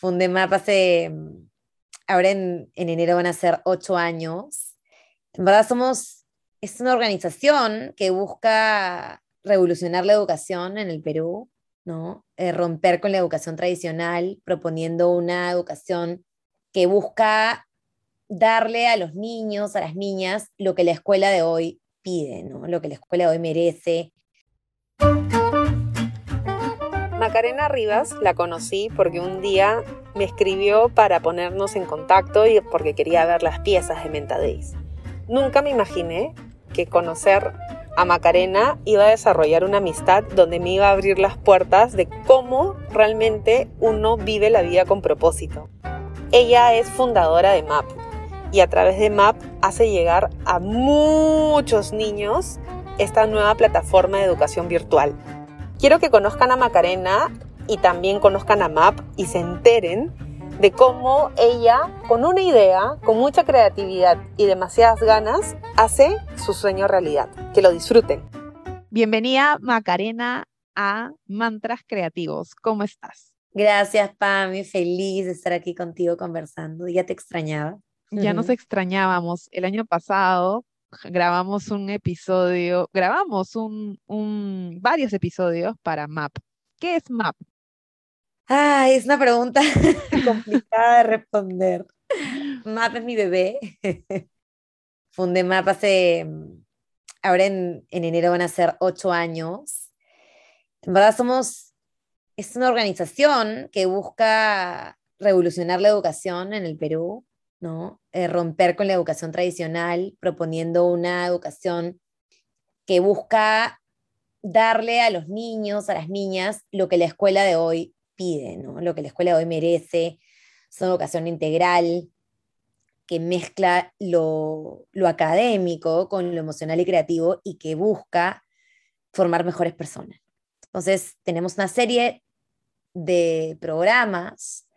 fundé MAP hace, ahora en, en enero van a ser ocho años. En verdad somos, es una organización que busca revolucionar la educación en el Perú, ¿no? Eh, romper con la educación tradicional, proponiendo una educación que busca darle a los niños, a las niñas, lo que la escuela de hoy pide, ¿no? Lo que la escuela de hoy merece. Macarena Rivas la conocí porque un día me escribió para ponernos en contacto y porque quería ver las piezas de Mentadéis. Nunca me imaginé que conocer a Macarena iba a desarrollar una amistad donde me iba a abrir las puertas de cómo realmente uno vive la vida con propósito. Ella es fundadora de MAP y a través de MAP hace llegar a muchos niños esta nueva plataforma de educación virtual. Quiero que conozcan a Macarena y también conozcan a MAP y se enteren de cómo ella, con una idea, con mucha creatividad y demasiadas ganas, hace su sueño realidad. Que lo disfruten. Bienvenida, Macarena, a Mantras Creativos. ¿Cómo estás? Gracias, Pami. Feliz de estar aquí contigo conversando. Ya te extrañaba. Ya nos extrañábamos. El año pasado grabamos un episodio, grabamos un, un, varios episodios para MAP. ¿Qué es MAP? Ah, es una pregunta complicada de responder. MAP es mi bebé. Fundé MAP hace, ahora en, en enero van a ser ocho años. En verdad somos, es una organización que busca revolucionar la educación en el Perú ¿no? Eh, romper con la educación tradicional, proponiendo una educación que busca darle a los niños, a las niñas, lo que la escuela de hoy pide, ¿no? lo que la escuela de hoy merece. Es una educación integral que mezcla lo, lo académico con lo emocional y creativo y que busca formar mejores personas. Entonces, tenemos una serie de programas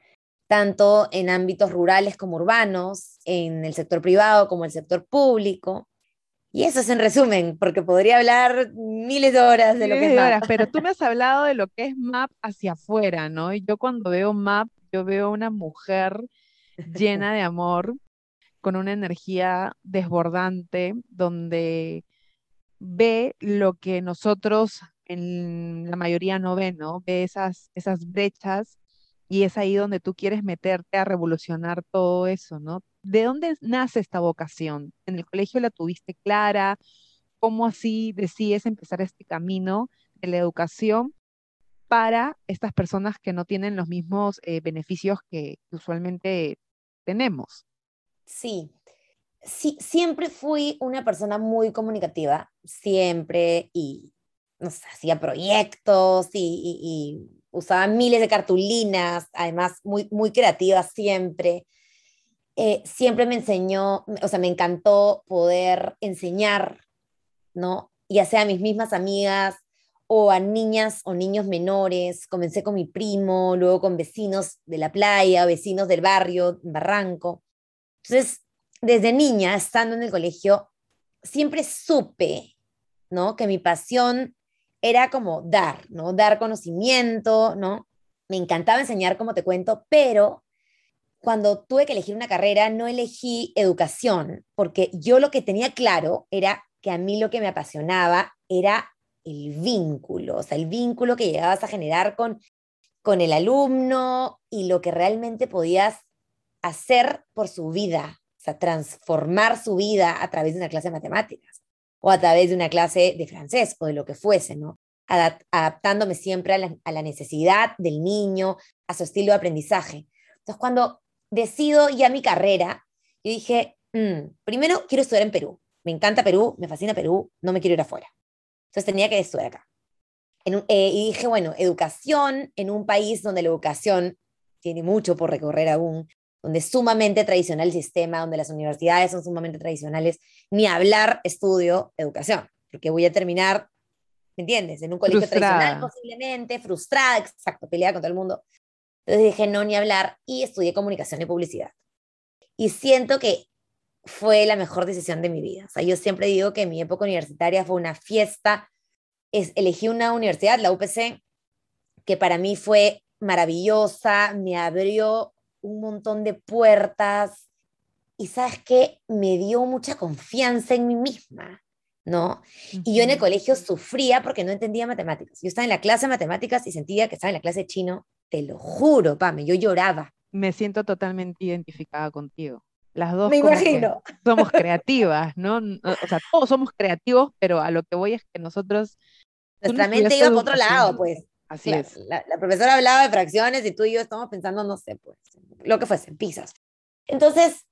tanto en ámbitos rurales como urbanos, en el sector privado como el sector público. Y eso es en resumen, porque podría hablar miles de horas de lo que es MAP. pero tú me has hablado de lo que es MAP hacia afuera, ¿no? Y yo cuando veo MAP, yo veo una mujer llena de amor, con una energía desbordante, donde ve lo que nosotros en la mayoría no ven, ¿no? Ve esas, esas brechas y es ahí donde tú quieres meterte a revolucionar todo eso, ¿no? ¿De dónde nace esta vocación? ¿En el colegio la tuviste clara? ¿Cómo así decides empezar este camino de la educación para estas personas que no tienen los mismos eh, beneficios que usualmente tenemos? Sí, sí, siempre fui una persona muy comunicativa, siempre, y no hacía proyectos y usaba miles de cartulinas, además muy, muy creativas siempre. Eh, siempre me enseñó, o sea, me encantó poder enseñar, ¿no? Ya sea a mis mismas amigas o a niñas o niños menores. Comencé con mi primo, luego con vecinos de la playa, vecinos del barrio, Barranco. Entonces, desde niña, estando en el colegio, siempre supe, ¿no? Que mi pasión era como dar, ¿no? Dar conocimiento, ¿no? Me encantaba enseñar, como te cuento, pero cuando tuve que elegir una carrera, no elegí educación, porque yo lo que tenía claro era que a mí lo que me apasionaba era el vínculo, o sea, el vínculo que llegabas a generar con, con el alumno y lo que realmente podías hacer por su vida, o sea, transformar su vida a través de una clase de matemáticas o a través de una clase de francés o de lo que fuese, ¿no? adaptándome siempre a la, necesidad del niño, a su estilo de aprendizaje. Entonces, cuando decido ya mi carrera, yo dije, mm, primero quiero estudiar en Perú. Me encanta Perú, me fascina Perú, no me quiero ir afuera. Entonces tenía que estudiar acá. Eh, y dije, bueno, educación en un país donde la educación tiene mucho por recorrer aún, donde es sumamente tradicional el sistema, donde las universidades son sumamente tradicionales, ni hablar estudio educación, porque voy a terminar, ¿me entiendes? En un colegio tradicional posiblemente, frustrada, exacto, peleada con todo el mundo. Entonces dije, no, ni hablar, y estudié comunicación y publicidad. Y siento que fue la mejor decisión de mi vida. O sea, yo siempre digo que mi época universitaria fue una fiesta. Es, elegí una universidad, la UPC, que para mí fue maravillosa, me abrió un montón de puertas y sabes qué, me dio mucha confianza en mí misma, ¿no? Y yo en el colegio sufría porque no entendía matemáticas. Yo estaba en la clase de matemáticas y sentía que estaba en la clase de chino, te lo juro, Pame, yo lloraba. Me siento totalmente identificada contigo. Las dos Me imagino. somos creativas, ¿no? O sea, todos somos creativos, pero a lo que voy es que nosotros... Nuestra mente iba por otro lado, pues. Así es. La, profesora hablaba de fracciones y tú y yo estamos pensando, no sé, pues, lo que fuese, pizzas. Entonces,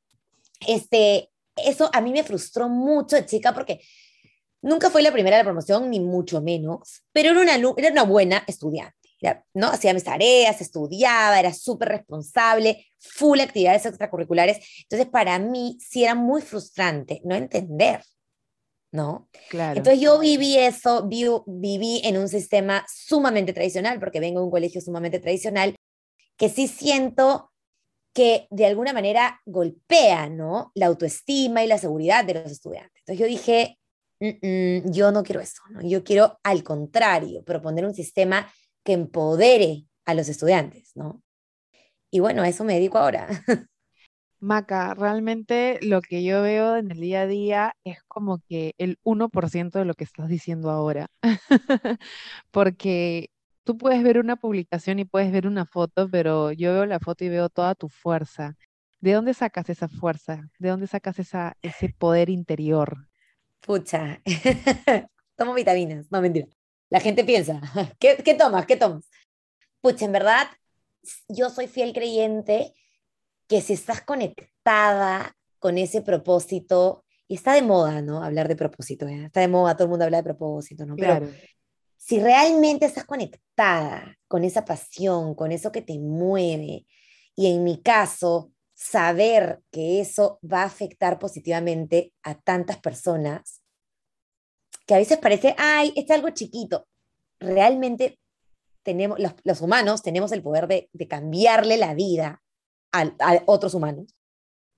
este, eso a mí me frustró mucho de chica porque nunca fue la primera de la promoción, ni mucho menos, pero era una, era una buena estudiante. ¿no? Hacía mis tareas, estudiaba, era súper responsable, full actividades extracurriculares. Entonces, para mí sí era muy frustrante no entender, ¿no? Claro. Entonces, yo viví eso, viví en un sistema sumamente tradicional, porque vengo de un colegio sumamente tradicional, que sí siento que de alguna manera golpea, ¿no? La autoestima y la seguridad de los estudiantes. Entonces, yo dije, yo no quiero eso, ¿no? Yo quiero, al contrario, proponer un sistema que empodere a los estudiantes, ¿no? Y bueno, a eso me dedico ahora. Maca, realmente lo que yo veo en el día a día es como que el 1% de lo que estás diciendo ahora. Porque tú puedes ver una publicación y puedes ver una foto, pero yo veo la foto y veo toda tu fuerza. ¿De dónde sacas esa fuerza? ¿De dónde sacas esa, ese poder interior? Pucha, tomo vitaminas, no mentira. La gente piensa, ¿qué, qué tomas? ¿Qué tomas? Pucha, en verdad, yo soy fiel creyente que si estás conectada con ese propósito, y está de moda, ¿no? Hablar de propósito, ¿eh? está de moda, todo el mundo habla de propósito, ¿no? Claro. Pero si realmente estás conectada con esa pasión, con eso que te mueve, y en mi caso, saber que eso va a afectar positivamente a tantas personas, que a veces parece, ay, es algo chiquito. Realmente tenemos, los, humanos tenemos el poder de, cambiarle la vida a, otros humanos.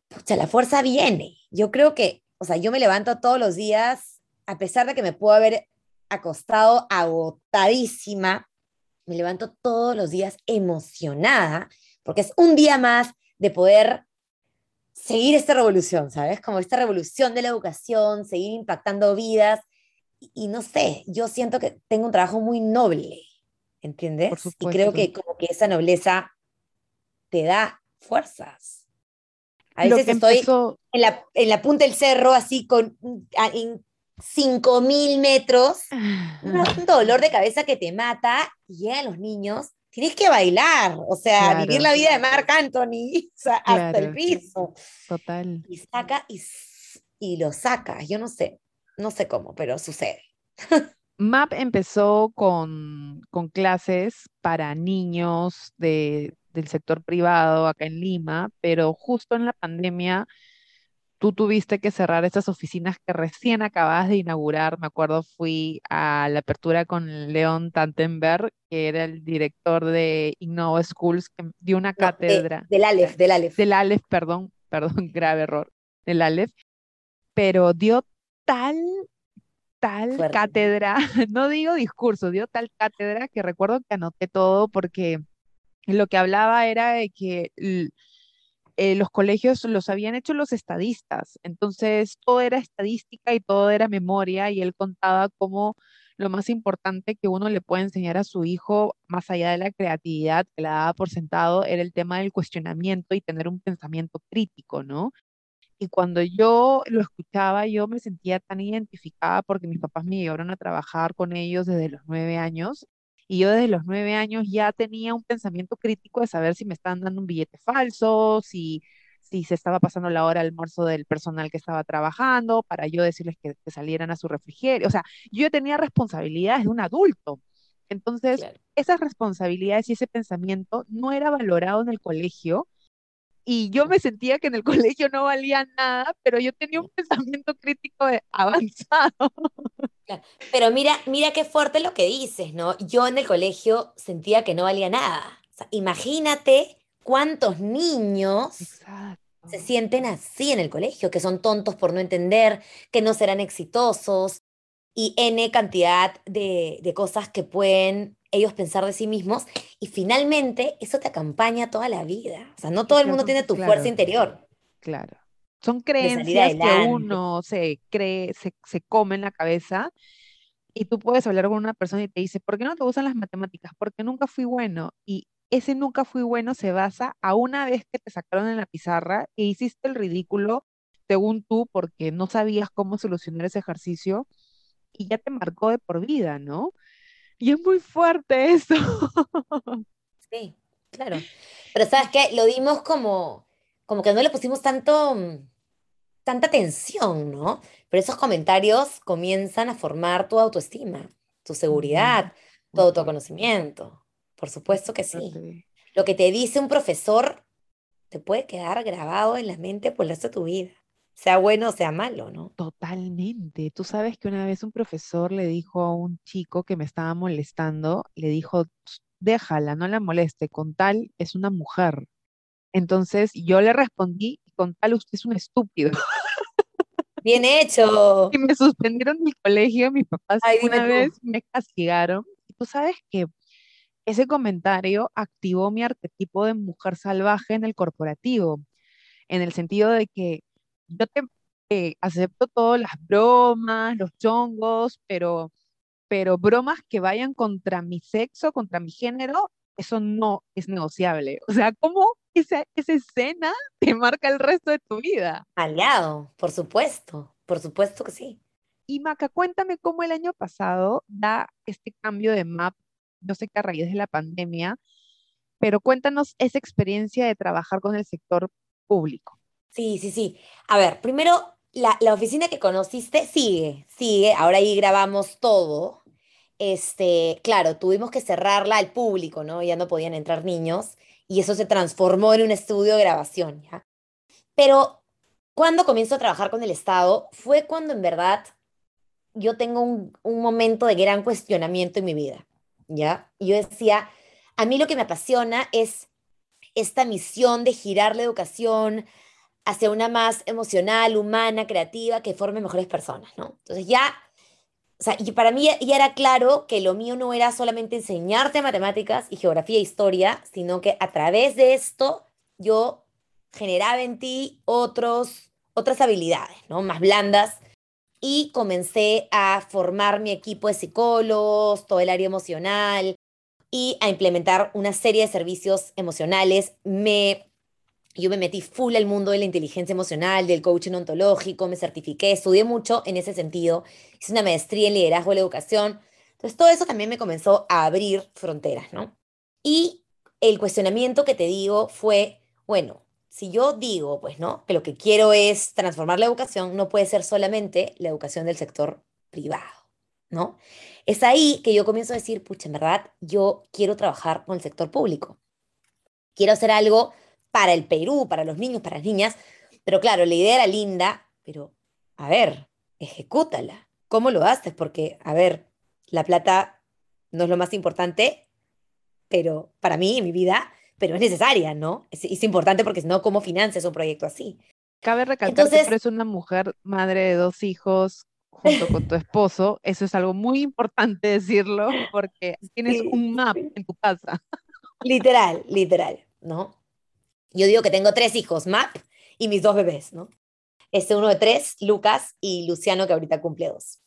Pucha, la fuerza viene. Yo creo que, o sea, yo me levanto todos los días, a pesar de que me puedo haber acostado agotadísima, me levanto todos los días emocionada, porque es un día más de poder seguir esta revolución, ¿sabes? Como esta revolución de la educación, seguir impactando vidas y no sé, yo siento que tengo un trabajo muy noble, ¿entiendes? y creo que como que esa nobleza te da fuerzas. A veces estoy en, la, en la punta del cerro, así con en 5000 metros, un dolor de cabeza que te mata, y llegan los niños, tienes que bailar, o sea, vivir la vida de Marc Anthony, o sea, hasta el piso. Total. Y saca y, y lo saca, yo no sé. No sé cómo, pero sucede. MAP empezó con, clases para niños de, del sector privado acá en Lima, pero justo en la pandemia tú tuviste que cerrar estas oficinas que recién acabas de inaugurar. Me acuerdo, fui a la apertura con León Tantenberg, que era el director de Innova Schools, que dio una cátedra. del Aleph, del Aleph. Del Aleph, perdón, perdón, grave error, del Aleph. Pero dio tal, tal cátedra, no digo discurso, dio tal cátedra que recuerdo que anoté todo porque lo que hablaba era de que eh, los colegios los habían hecho los estadistas, entonces todo era estadística y todo era memoria y él contaba cómo lo más importante que uno le puede enseñar a su hijo, más allá de la creatividad que la daba por sentado, era el tema del cuestionamiento y tener un pensamiento crítico, ¿no? Y cuando yo lo escuchaba, yo me sentía tan identificada porque mis papás me llevaron a trabajar con ellos desde los nueve años. Y yo desde los nueve años ya tenía un pensamiento crítico de saber si me estaban dando un billete falso, si, si se estaba pasando la hora de almuerzo del personal que estaba trabajando, para yo decirles que, salieran a su refrigerio. O sea, yo tenía responsabilidades de un adulto. Entonces, esas responsabilidades y ese pensamiento no era valorado en el colegio y yo me sentía que en el colegio no valía nada, pero yo tenía un pensamiento crítico avanzado. Pero mira, mira qué fuerte lo que dices, ¿no? Yo en el colegio sentía que no valía nada. imagínate cuántos niños se sienten así en el colegio, que son tontos por no entender, que no serán exitosos y N cantidad de, de cosas que pueden ellos pensar de sí mismos y finalmente eso te acompaña toda la vida. O sea, no todo el mundo tiene tu fuerza interior. Claro. Son creencias que uno se cree, se, se come en la cabeza y tú puedes hablar con una persona y te dice, ¿por qué no te gustan las matemáticas? Porque nunca fui bueno. Y ese nunca fui bueno se basa a una vez que te sacaron en la pizarra e hiciste el ridículo, según tú, porque no sabías cómo solucionar ese ejercicio y ya te marcó de por vida, ¿no? Y es muy fuerte eso. Sí, claro. Pero sabes qué, lo dimos como, como que no le pusimos tanto, mm, tanta atención, ¿no? Pero esos comentarios comienzan a formar tu autoestima, tu seguridad, tu autoconocimiento. Por supuesto que sí. Lo que te dice un profesor te puede quedar grabado en la mente por el resto de tu vida, sea bueno o sea malo, ¿no? Totalmente. Tú sabes que una vez un profesor le dijo a un chico que me estaba molestando, le dijo, déjala, no la moleste, con tal es una mujer. Entonces yo le respondí, con tal usted es un estúpido. Bien hecho. Y me suspendieron del colegio, mis papás una vez me castigaron. Y tú sabes que ese comentario activó mi arquetipo de mujer salvaje en el corporativo, en el sentido de que yo te eh, acepto todas las bromas, los chongos, pero, pero bromas que vayan contra mi sexo, contra mi género, eso no es negociable. O sea, ¿cómo esa, esa escena te marca el resto de tu vida? Aliado, por supuesto, por supuesto que sí. Y Maca, cuéntame cómo el año pasado da este cambio de map, yo sé que a raíz de la pandemia, pero cuéntanos esa experiencia de trabajar con el sector público. Sí, sí, sí. A ver, primero, la, la oficina que conociste sigue, sigue, ahora ahí grabamos todo, este, claro, tuvimos que cerrarla al público, ¿no? Ya no podían entrar niños y eso se transformó en un estudio de grabación, ¿ya? Pero cuando comienzo a trabajar con el Estado fue cuando en verdad yo tengo un, un momento de gran cuestionamiento en mi vida, ¿ya? Yo decía, a mí lo que me apasiona es esta misión de girar la educación hacia una más emocional, humana, creativa, que forme mejores personas, ¿no? Entonces ya o sea, y para mí ya era claro que lo mío no era solamente enseñarte matemáticas y geografía e historia, sino que a través de esto yo generaba en ti otros, otras habilidades, ¿no? Más blandas. Y comencé a formar mi equipo de psicólogos, todo el área emocional y a implementar una serie de servicios emocionales. Me yo me metí full al mundo de la inteligencia emocional, del coaching ontológico, me certifiqué, estudié mucho en ese sentido, hice una maestría en liderazgo de la educación. Entonces, todo eso también me comenzó a abrir fronteras, ¿no? Y el cuestionamiento que te digo fue, bueno, si yo digo, pues, ¿no? Que lo que quiero es transformar la educación, no puede ser solamente la educación del sector privado, ¿no? Es ahí que yo comienzo a decir, pucha, en verdad, yo quiero trabajar con el sector público. Quiero hacer algo para el Perú, para los niños, para las niñas. Pero claro, la idea era linda, pero a ver, ejecútala. ¿Cómo lo haces? Porque, a ver, la plata no es lo más importante, pero para mí, en mi vida, pero es necesaria, ¿no? Es, importante porque si no, ¿cómo financias un proyecto así? Cabe recalcar que eres una mujer, madre de dos hijos, junto con tu esposo. Eso es algo muy importante decirlo, porque tienes un map en tu casa. Literal, literal, ¿no? Yo digo que tengo tres hijos, Map y mis dos bebés, ¿no? Este uno de tres, Lucas y Luciano, que ahorita cumple dos.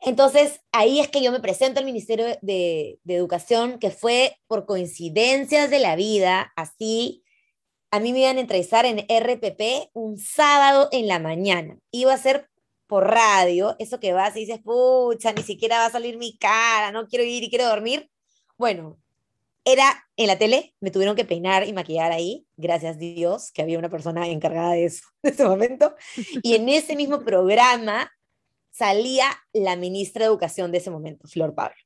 Entonces, ahí es que yo me presento al Ministerio de, de, Educación, que fue por coincidencias de la vida, así, a mí me iban a entrevistar en RPP un sábado en la mañana. Iba a ser por radio, eso que vas y dices, pucha, ni siquiera va a salir mi cara, no quiero ir y quiero dormir. Bueno, era en la tele, me tuvieron que peinar y maquillar ahí, gracias a Dios que había una persona encargada de eso en ese momento. Y en ese mismo programa salía la ministra de Educación de ese momento, Flor Pablo.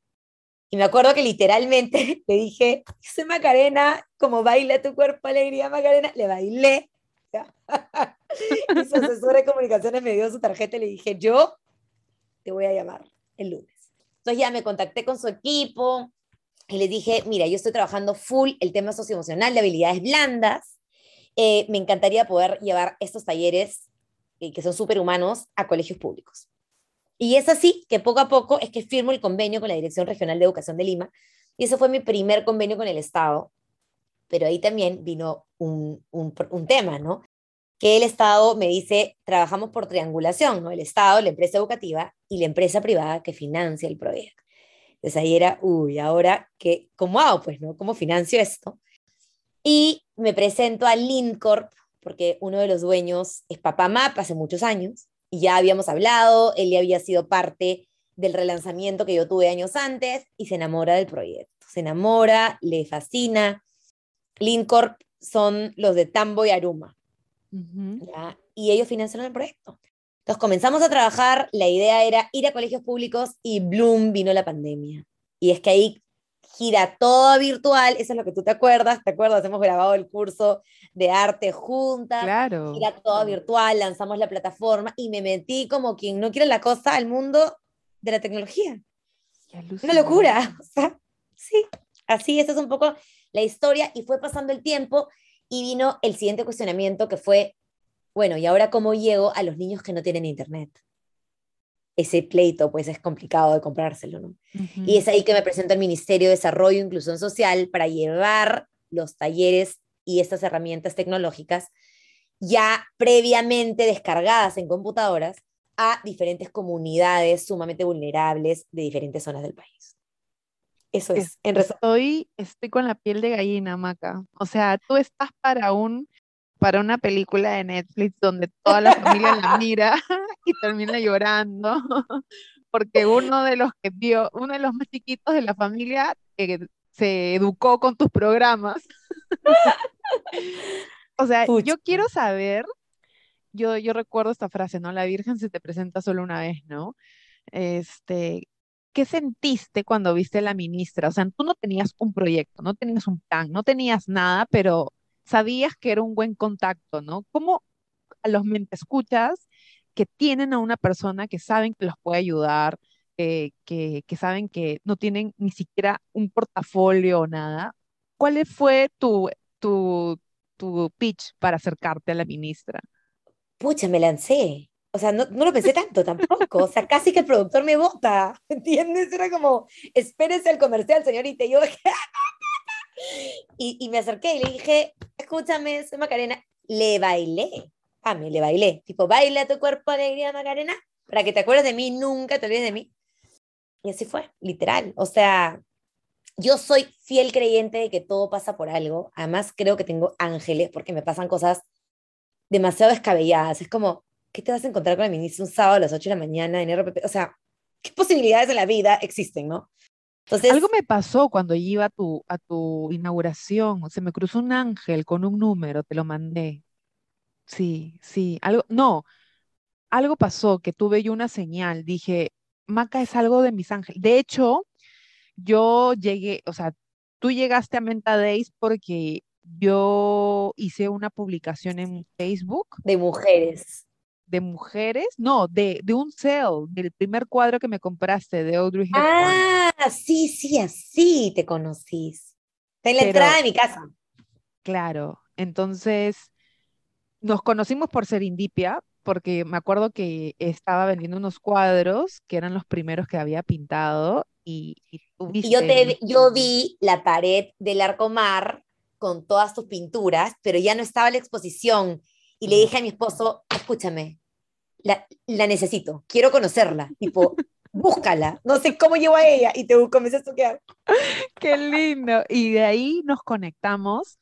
Y me acuerdo que literalmente le dije, soy Macarena, como baila tu cuerpo alegría Macarena, le bailé. y su asesora de comunicaciones me dio su tarjeta y le dije, yo te voy a llamar el lunes. Entonces ya me contacté con su equipo, y les dije, mira, yo estoy trabajando full el tema socioemocional de habilidades blandas. Eh, me encantaría poder llevar estos talleres eh, que son superhumanos a colegios públicos. Y es así que poco a poco es que firmo el convenio con la Dirección Regional de Educación de Lima, Y eso fue mi primer convenio con el Estado. Pero ahí también vino un, un, un tema, ¿no? Que el Estado me dice, trabajamos por triangulación, ¿no? El Estado, la empresa educativa y la empresa privada que financia el proyecto. Entonces ahí era, uy, ahora, ¿qué, ¿cómo hago? Pues, ¿no? ¿Cómo financio esto? Y me presento a Lindcorp, porque uno de los dueños es Papá Map hace muchos años, y ya habíamos hablado, él ya había sido parte del relanzamiento que yo tuve años antes, y se enamora del proyecto. Se enamora, le fascina. Lindcorp son los de Tambo y Aruma, ¿ya? y ellos financiaron el proyecto. Entonces comenzamos a trabajar, la idea era ir a colegios públicos y Bloom vino la pandemia. Y es que ahí gira todo virtual, eso es lo que tú te acuerdas, ¿te acuerdas? Hemos grabado el curso de arte juntas, claro. gira todo virtual, lanzamos la plataforma y me metí como quien no quiere la cosa al mundo de la tecnología. Una locura, o sea, sí, así, esa es un poco la historia y fue pasando el tiempo y vino el siguiente cuestionamiento que fue, bueno, ¿y ahora cómo llego a los niños que no tienen internet? Ese pleito, pues es complicado de comprárselo, ¿no? Uh -huh. Y es ahí que me presento al Ministerio de Desarrollo e Inclusión Social para llevar los talleres y estas herramientas tecnológicas ya previamente descargadas en computadoras a diferentes comunidades sumamente vulnerables de diferentes zonas del país. Eso es. En estoy, estoy con la piel de gallina, Maca. O sea, tú estás para un para una película de Netflix donde toda la familia la mira y termina llorando porque uno de los que vio, uno de los más chiquitos de la familia eh, se educó con tus programas. o sea, yo quiero saber, yo, yo recuerdo esta frase, ¿no? La Virgen se te presenta solo una vez, ¿no? Este, ¿qué sentiste cuando viste a la ministra? O sea, tú no tenías un proyecto, no tenías un plan, no tenías nada, pero sabías que era un buen contacto, ¿no? ¿Cómo a los escuchas que tienen a una persona que saben que los puede ayudar, eh, que, que, saben que no tienen ni siquiera un portafolio o nada? ¿Cuál fue tu, tu, tu pitch para acercarte a la ministra? Pucha, me lancé. O sea, no, no, lo pensé tanto tampoco. O sea, casi que el productor me vota. ¿Entiendes? Era como, espérese el comercial, señorita. Y yo dije, y, y, me acerqué y le dije, escúchame, soy Macarena. Le bailé. A mí le bailé. Tipo, baila tu cuerpo alegría, Macarena, para que te acuerdes de mí, nunca te olvides de mí. Y así fue, literal. O sea, yo soy fiel creyente de que todo pasa por algo. Además, creo que tengo ángeles porque me pasan cosas demasiado descabelladas. Es como, ¿qué te vas a encontrar con el ministro un sábado a las 8 de la mañana en RPP? O sea, ¿qué posibilidades en la vida existen, no? Entonces, Algo me pasó cuando iba a tu, a tu inauguración. Se me cruzó un ángel con un número, te lo mandé. Sí, sí. Algo, no, algo pasó que tuve yo una señal. Dije, Maca es algo de mis ángeles. De hecho, yo llegué, o sea, tú llegaste a Menta Days porque yo hice una publicación en Facebook. De mujeres. De mujeres, no, de, de un sale, del primer cuadro que me compraste de Audrey Hepburn. Ah, sí, sí, así te conocís. Está en la Pero, entrada de mi casa. Claro, entonces nos conocimos por Serendipia, porque me acuerdo que estaba vendiendo unos cuadros que eran los primeros que había pintado y, y, y yo, te, yo vi la pared del Arcomar con todas tus pinturas, pero ya no estaba la exposición. Y le dije a mi esposo, escúchame, la, la necesito, quiero conocerla, tipo, búscala, no sé cómo llevo a ella, y te comencé a toquear. Qué lindo. Y de ahí nos conectamos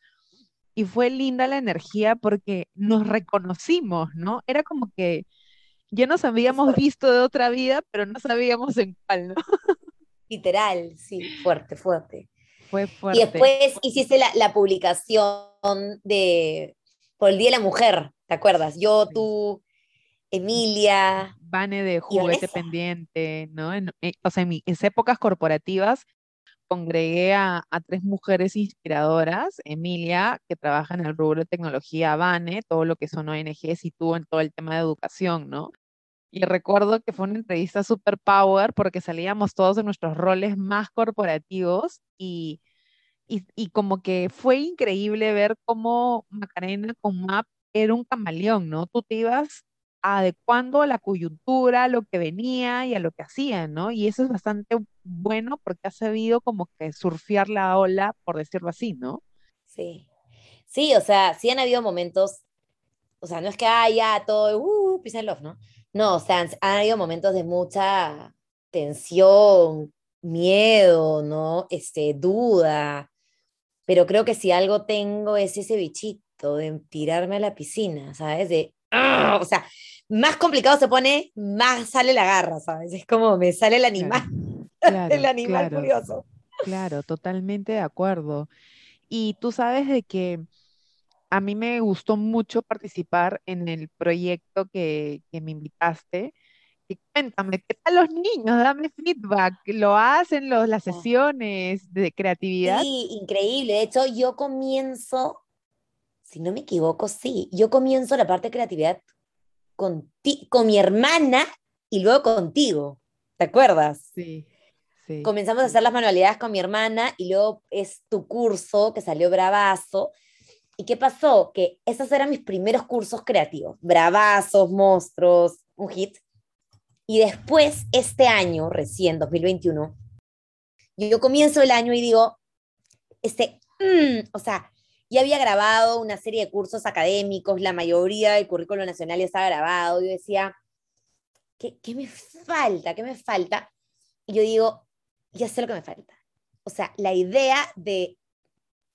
y fue linda la energía porque nos reconocimos, ¿no? Era como que ya nos habíamos visto de otra vida, pero no sabíamos en cuál, ¿no? Literal, sí, fuerte, fuerte. Fue fuerte. Y después hiciste la, la publicación de por el Día de la Mujer, ¿te acuerdas? Yo, tú, Emilia. Vane de juguete pendiente, ¿no? En, en, o sea, en mis épocas corporativas congregué a, a, tres mujeres inspiradoras, Emilia, que trabaja en el rubro de tecnología, Vane, todo lo que son ONGs y tú en todo el tema de educación, ¿no? Y recuerdo que fue una entrevista super power porque salíamos todos en nuestros roles más corporativos y, y, como que fue increíble ver cómo Macarena con MAP era un camaleón, ¿no? Tú te ibas adecuando a la coyuntura, a lo que venía y a lo que hacían, ¿no? Y eso es bastante bueno porque ha sabido como que surfear la ola, por decirlo así, ¿no? Sí. Sí, o sea, sí han habido momentos, o sea, no es que haya todo, uh, peace and ¿no? No, o sea, han, han habido momentos de mucha tensión, miedo, ¿no? Este, duda, pero creo que si algo tengo es ese bichito de tirarme a la piscina, ¿sabes? De, ¡ah! o sea, más complicado se pone, más sale la garra, ¿sabes? Es como me sale el animal, Claro, el animal claro, curioso. claro, totalmente de acuerdo. Y tú sabes de que a mí me gustó mucho participar en el proyecto que, que me invitaste. Cuéntame, ¿qué tal los niños? Dame feedback. ¿Lo hacen los, las Ah, sesiones de creatividad? Sí, increíble. De hecho, yo comienzo, si no me equivoco, sí, yo comienzo la parte de creatividad con, ti- con mi hermana y luego contigo. ¿Te acuerdas? Sí, sí, comenzamos a hacer las manualidades con mi hermana y luego es tu curso que salió bravazo. ¿Y qué pasó? Que esos eran mis primeros cursos creativos, bravazos, monstruos, un hit. Y después, este año, recién, 2021, yo comienzo el año y digo, este, mm, o sea, ya había grabado una serie de cursos académicos, la mayoría del currículo nacional ya estaba grabado. Yo decía, ¿qué, qué me falta? ¿Qué me falta? Y yo digo, ya sé lo que me falta. O sea, la idea de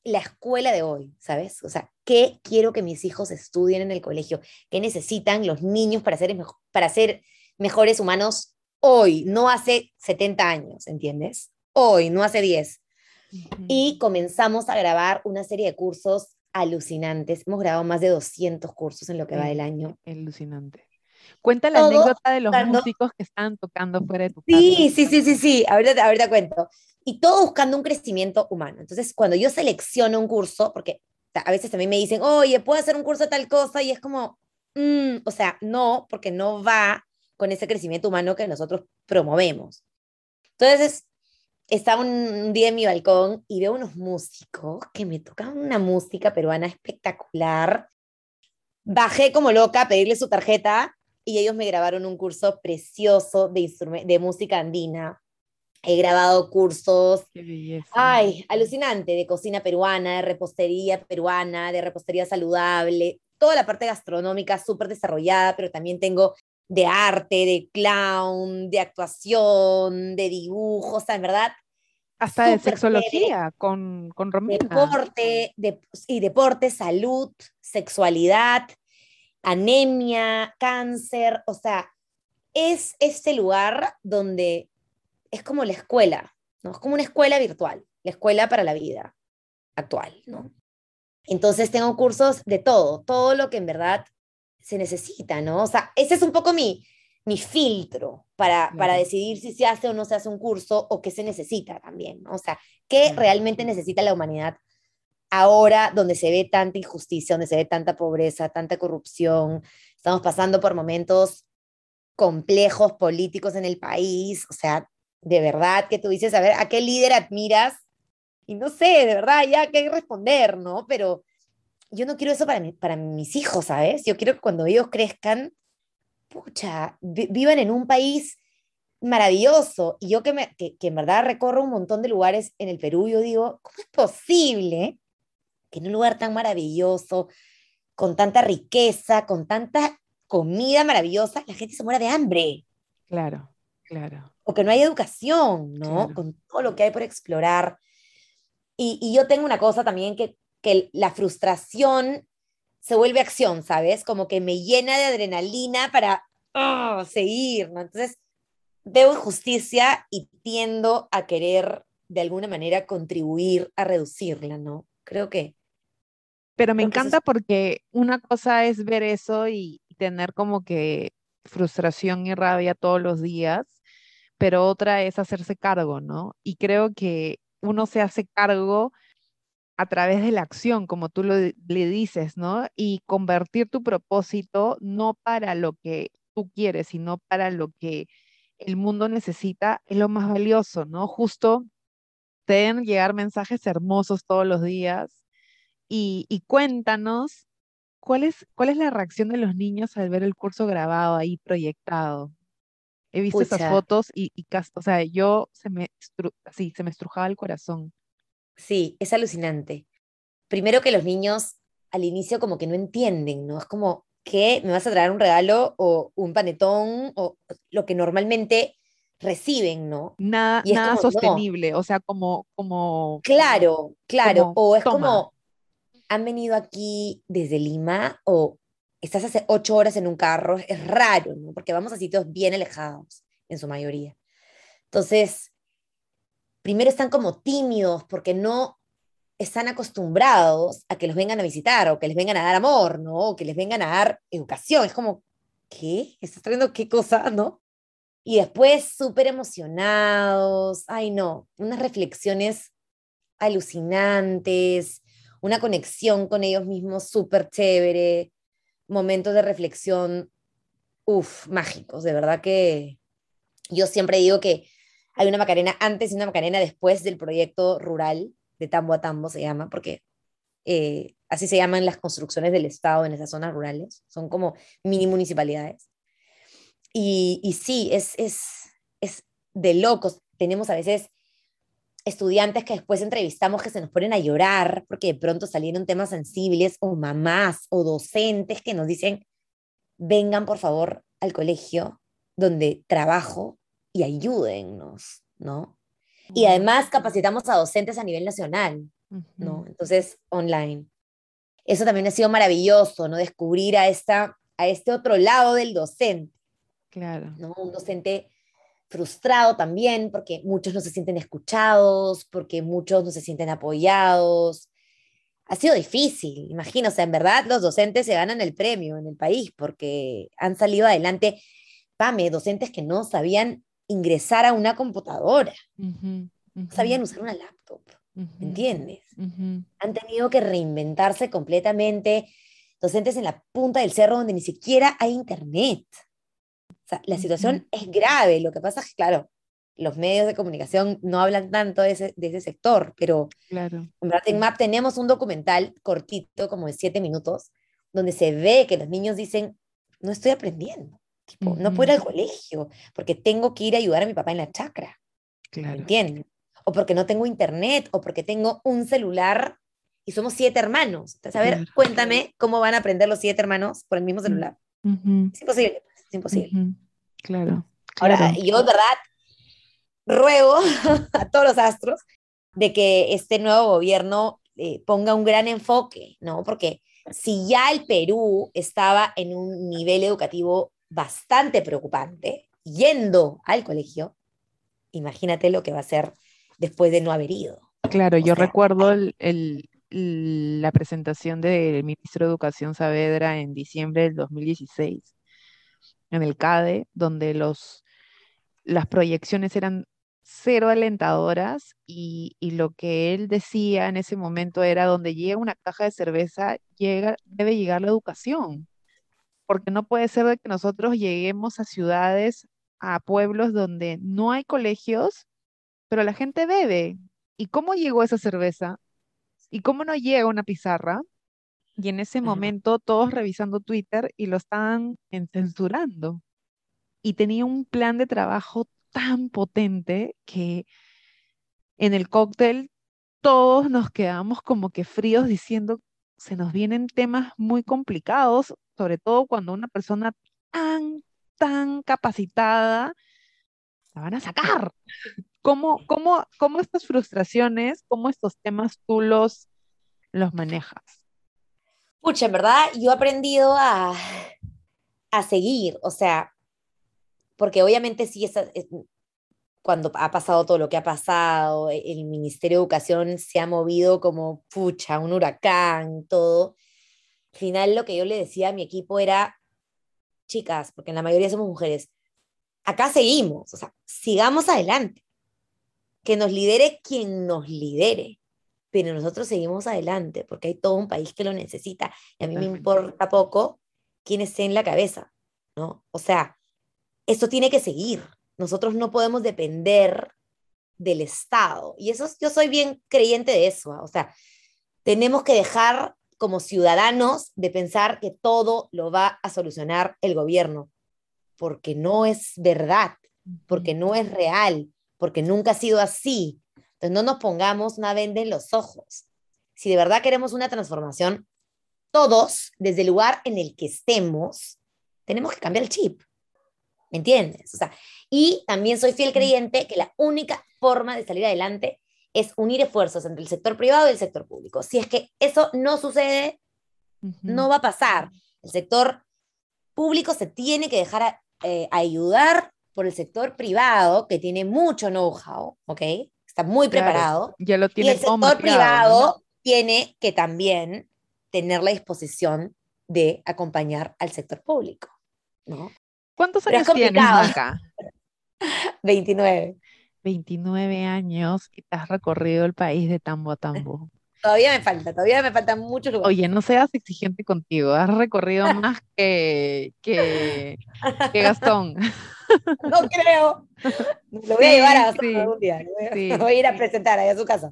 la escuela de hoy, ¿sabes? O sea, ¿qué quiero que mis hijos estudien en el colegio? ¿Qué necesitan los niños para ser, para ser mejores humanos hoy? No hace 70 años, ¿entiendes? Hoy, no hace 10. Ujú. Y comenzamos a grabar una serie de cursos alucinantes. Hemos grabado más de 200 cursos en lo que va del Sí, año. alucinante. Cuenta la Todo anécdota de los buscando músicos que estaban tocando fuera de tu casa. Sí, sí, sí, sí, sí, ahorita, ahorita cuento. Y todo buscando un crecimiento humano. Entonces, cuando yo selecciono un curso, porque a veces también me dicen, oye, ¿puedo hacer un curso de tal cosa? Y es como, mm, o sea, no, porque no va con ese crecimiento humano que nosotros promovemos. Entonces, estaba un, un día en mi balcón y veo unos músicos que me tocaban una música peruana espectacular. Bajé como loca a pedirle su tarjeta y ellos me grabaron un curso precioso de, de música andina. He grabado cursos, Qué belleza. ay, alucinante, de cocina peruana, de repostería peruana, de repostería saludable, toda la parte gastronómica súper desarrollada, pero también tengo de arte, de clown, de actuación, de dibujo, o sea, en verdad, Hasta de chévere sexología con, con Romina. deporte, de, y deporte, salud, sexualidad, anemia, cáncer, o sea, es este lugar donde es como la escuela, ¿no? Es como una escuela virtual, la escuela para la vida actual, ¿no? Entonces tengo cursos de todo, todo lo que en verdad se necesita, ¿no? O sea, ese es un poco mi, mi filtro para, para decidir si se hace o no se hace un curso o qué se necesita también, ¿no? O sea, qué Claro. realmente necesita la humanidad ahora donde se ve tanta injusticia, donde se ve tanta pobreza, tanta corrupción, estamos pasando por momentos complejos políticos en el país, o sea, de verdad que tú dices, a ver, ¿a qué líder admiras? Y no sé, de verdad, ya que responder, ¿no? Pero yo no quiero eso para, mi- para mis hijos, ¿sabes? Yo quiero que cuando ellos crezcan, pucha, vi- vivan en un país maravilloso. Y yo que, me, que, que en verdad recorro un montón de lugares en el Perú, yo digo, ¿cómo es posible que en un lugar tan maravilloso, con tanta riqueza, con tanta comida maravillosa, la gente se muera de hambre? Claro, claro. o que no hay educación, ¿no? Claro. Con todo lo que hay por explorar. Y, y yo tengo una cosa también que, que la frustración se vuelve acción, ¿sabes? Como que me llena de adrenalina para ah, seguir, ¿no? Entonces, veo injusticia y tiendo a querer de alguna manera contribuir a reducirla, ¿no? Creo que... Pero me encanta es- porque una cosa es ver eso y tener como que frustración y rabia todos los días, pero otra es hacerse cargo, ¿no? Y creo que uno se hace cargo a través de la acción, como tú lo, le dices, ¿no? Y convertir tu propósito no para lo que tú quieres, sino para lo que el mundo necesita, es lo más valioso, ¿no? Justo te deben llegar mensajes hermosos todos los días y, y cuéntanos ¿cuál es, ¿cuál es la reacción de los niños al ver el curso grabado ahí proyectado? He visto esas fotos y, y o sea, yo se me, sí, se me estrujaba el corazón. Sí, es alucinante. Primero que los niños al inicio como que no entienden, ¿no? Es como, ¿qué? ¿Me vas a traer un regalo o un panetón o lo que normalmente reciben, ¿no? Nada, Y es nada como, no, sostenible, o sea, como, como, claro, claro. como, O es toma. como, han venido aquí desde Lima o estás hace ocho horas en un carro, es raro, ¿no? Porque vamos a sitios bien alejados, en su mayoría. Entonces, primero están como tímidos porque no están acostumbrados a que los vengan a visitar o que les vengan a dar amor, ¿no? O que les vengan a dar educación. Es como, ¿qué? ¿Estás trayendo qué cosa, no? Y después súper emocionados, ay no, unas reflexiones alucinantes, una conexión con ellos mismos súper chévere, momentos de reflexión, uff, mágicos, de verdad que yo siempre digo que hay una Macarena antes y una Macarena después del proyecto rural, de Tambo a Tambo se llama, porque eh, así se llaman las construcciones del Estado en esas zonas rurales, son como mini municipalidades. Y, y sí, es, es, es de locos. Tenemos a veces estudiantes que después entrevistamos que se nos ponen a llorar porque de pronto salieron temas sensibles, o mamás o docentes que nos dicen, vengan por favor al colegio donde trabajo y ayúdennos, ¿no? Y además capacitamos a docentes a nivel nacional, ¿no? Entonces, online. Eso también ha sido maravilloso, ¿no? Descubrir a, esta, a este otro lado del docente, Claro. ¿no? Un docente frustrado también, porque muchos no se sienten escuchados, porque muchos no se sienten apoyados. Ha sido difícil, imagino, o sea, en verdad los docentes se ganan el premio en el país porque han salido adelante, pame, docentes que no sabían ingresar a una computadora, Ujú, no ujú, sabían usar una laptop, ujú, ¿entiendes? ujú. Han tenido que reinventarse completamente, docentes en la punta del cerro donde ni siquiera hay internet. O sea, la situación es grave. Lo que pasa es que, claro, los medios de comunicación no hablan tanto de ese, de ese sector, pero Claro. en MAP tenemos un documental cortito, como de siete minutos, donde se ve que los niños dicen, no estoy aprendiendo, tipo, no puedo ir al colegio, porque tengo que ir a ayudar a mi papá en la chacra, Claro. ¿entienden? O porque no tengo internet, o porque tengo un celular y somos siete hermanos. Entonces, a ver, Claro. cuéntame cómo van a aprender los siete hermanos por el mismo celular. Ujú, Es imposible, es imposible. ujú. Claro. Ahora, yo de verdad ruego a todos los astros de que este nuevo gobierno eh, ponga un gran enfoque, ¿no? Porque si ya el Perú estaba en un nivel educativo bastante preocupante, yendo al colegio, imagínate lo que va a ser después de no haber ido. Claro, O yo sea, recuerdo el, el- el- la presentación del ministro de Educación Saavedra en diciembre del 2016 en el CADE, donde los, las proyecciones eran cero alentadoras y, y lo que él decía en ese momento era donde llega una caja de cerveza, llega, debe llegar la educación, porque no puede ser de que nosotros lleguemos a ciudades, a pueblos donde no hay colegios, pero la gente bebe. ¿Y cómo llegó esa cerveza? ¿Y cómo no llega una pizarra? Y en ese momento todos revisando Twitter y lo estaban en- censurando. Y tenía un plan de trabajo tan potente que en el cóctel todos nos quedamos como que fríos diciendo, se nos vienen temas muy complicados, sobre todo cuando una persona tan, tan capacitada la van a sacar. ¿Cómo, cómo, cómo estas frustraciones, cómo estos temas tú los, los manejas? Pucha, en verdad, yo he aprendido a, a seguir, o sea, porque obviamente sí, esa- es- cuando ha pasado todo lo que ha pasado, e- el Ministerio de Educación se ha movido como, pucha, un huracán, todo. Al final lo que yo le decía a mi equipo era, chicas, porque en la mayoría somos mujeres, acá seguimos, o sea, sigamos adelante, que nos lidere quien nos lidere, pero nosotros seguimos adelante, porque hay todo un país que lo necesita, y a mí me importa poco quién esté en la cabeza, ¿no? O sea, esto tiene que seguir, nosotros no podemos depender del Estado, y eso, yo soy bien creyente de eso, ¿ah? o sea, tenemos que dejar como ciudadanos de pensar que todo lo va a solucionar el gobierno, porque no es verdad, porque no es real, porque nunca ha sido así. Entonces no nos pongamos una venda en los ojos. Si de verdad queremos una transformación, todos, desde el lugar en el que estemos, tenemos que cambiar el chip. ¿Me entiendes? O sea, y también soy fiel creyente que la única forma de salir adelante es unir esfuerzos entre el sector privado y el sector público. Si es que eso no sucede, no va a pasar. El sector público se tiene que dejar eh, ayudar por el sector privado, que tiene mucho know-how, ¿ok? Está muy preparado. Ya lo tiene y el sector privado tiene que también tener la disposición de acompañar al sector público, ¿no? ¿Cuántos años tienes acá? 29. 29 años y te has recorrido el país de tambo a tambo. Todavía me falta, todavía me faltan muchos lugares. Oye, no seas exigente contigo, has recorrido más que, que, Gastón. No creo. Lo voy a llevar a Gastón algún día. Voy a ir a presentar ahí a su casa.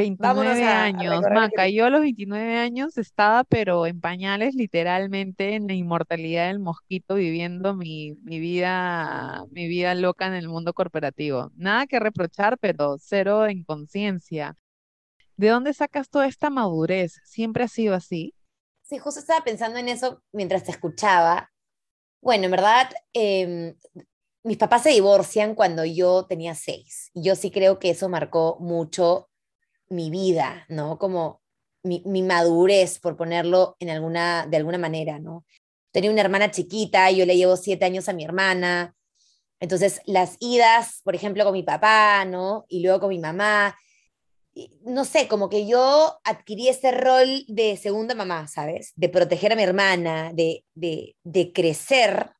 29 años, Maca. Yo a los 29 años estaba, pero en pañales, literalmente, en la inmortalidad del mosquito, viviendo mi, mi, vida, mi vida loca en el mundo corporativo. Nada que reprochar, pero cero en conciencia. ¿De dónde sacas toda esta madurez? ¿Siempre ha sido así? Sí, justo estaba pensando en eso mientras te escuchaba. Bueno, en verdad, em, mis papás se divorcian cuando yo tenía seis. Yo sí creo que eso marcó mucho mi vida, ¿no? Como mi, madurez, por ponerlo en alguna, de alguna manera, ¿no? Tenía una hermana chiquita, yo le llevo siete años a mi hermana, entonces las idas, por ejemplo, con mi papá, ¿no? Y luego con mi mamá, no sé, como que yo adquirí ese rol de segunda mamá, ¿sabes? De proteger a mi hermana, de, de, crecer,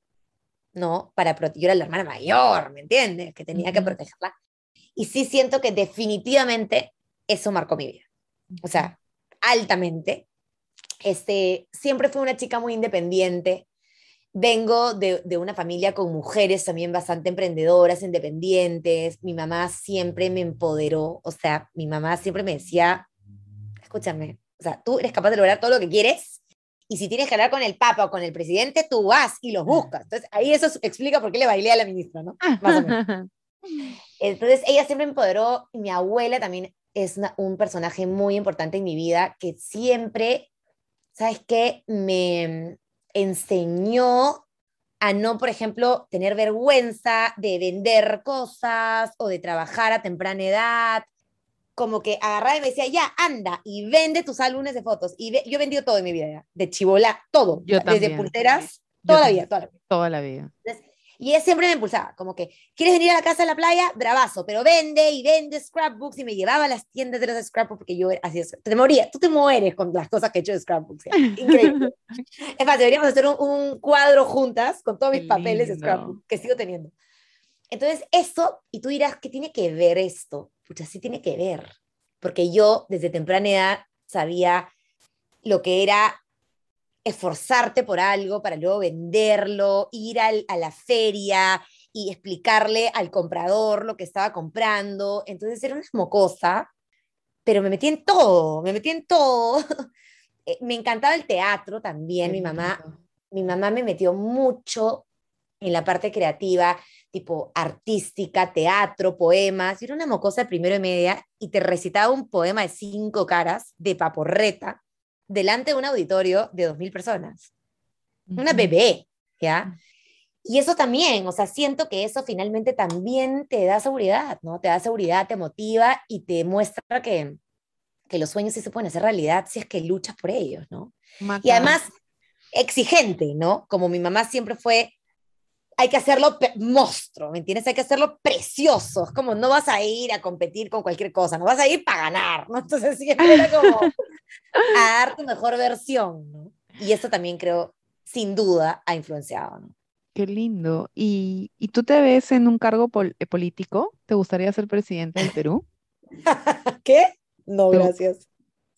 ¿no? Para proteger, era la hermana mayor, ¿me entiendes? Que tenía que protegerla. Y sí siento que definitivamente eso marcó mi vida. O sea, altamente. Este, siempre fui una chica muy independiente. Vengo de, de, una familia con mujeres también bastante emprendedoras, independientes. Mi mamá siempre me empoderó. O sea, mi mamá siempre me decía, escúchame, o sea, tú eres capaz de lograr todo lo que quieres. Y si tienes que hablar con el Papa o con el presidente, tú vas y los buscas. Entonces, ahí eso explica por qué le bailé a la ministra, ¿no? Más o menos. Entonces, ella siempre me empoderó. Mi abuela también es un personaje muy importante en mi vida que siempre, ¿sabes qué? Me enseñó a no, por ejemplo, tener vergüenza de vender cosas o de trabajar a temprana edad. Como que agarraba y me decía, ya, anda y vende tus álbumes de fotos. Y yo he vendido todo en mi vida, de chivola, todo. desde pulteras, toda la vida, toda la vida. Toda la vida. Y él siempre me impulsaba, como que, ¿quieres venir a la casa de la playa? Bravazo, pero vende y vende scrapbooks y me llevaba a las tiendas de los scrapbooks porque yo hacía. Te moría, tú te mueres con las cosas que he hecho de scrapbooks. Increíble. es más, deberíamos hacer un, cuadro juntas con todos mis papeles de scrapbook que sigo teniendo. Entonces, eso, y tú dirás, ¿qué tiene que ver esto? Pucha, sí tiene que ver, porque yo desde temprana edad sabía lo que era esforzarte por algo para luego venderlo, ir a la feria y explicarle al comprador lo que estaba comprando. Entonces era una mocosa, pero me metí en todo, me metí en todo. Eh, me encantaba el teatro también, mi mamá, mi mamá me metió mucho en la parte creativa, tipo artística, teatro, poemas. Yo era una mocosa de primero y media y te recitaba un poema de cinco caras de paporreta delante de un auditorio de 2.000 personas. Una bebé, ¿ya? Y eso también, o sea, siento que eso finalmente también te da seguridad, ¿no? Te da seguridad, te motiva y te muestra que, que los sueños sí se pueden hacer realidad si es que luchas por ellos, ¿no? Y además, exigente, ¿no? Como mi mamá siempre fue, hay que hacerlo monstruo, ¿me entiendes? Hay que hacerlo precioso, es como no vas a ir a competir con cualquier cosa, no vas a ir para ganar, ¿no? Entonces siempre era como, a dar tu mejor versión, ¿no? Y eso también creo, sin duda, ha influenciado, ¿no? Qué lindo. ¿Y, y tú te ves en un cargo eh, político? ¿Te gustaría ser presidente del Perú? ¿Qué? No, gracias.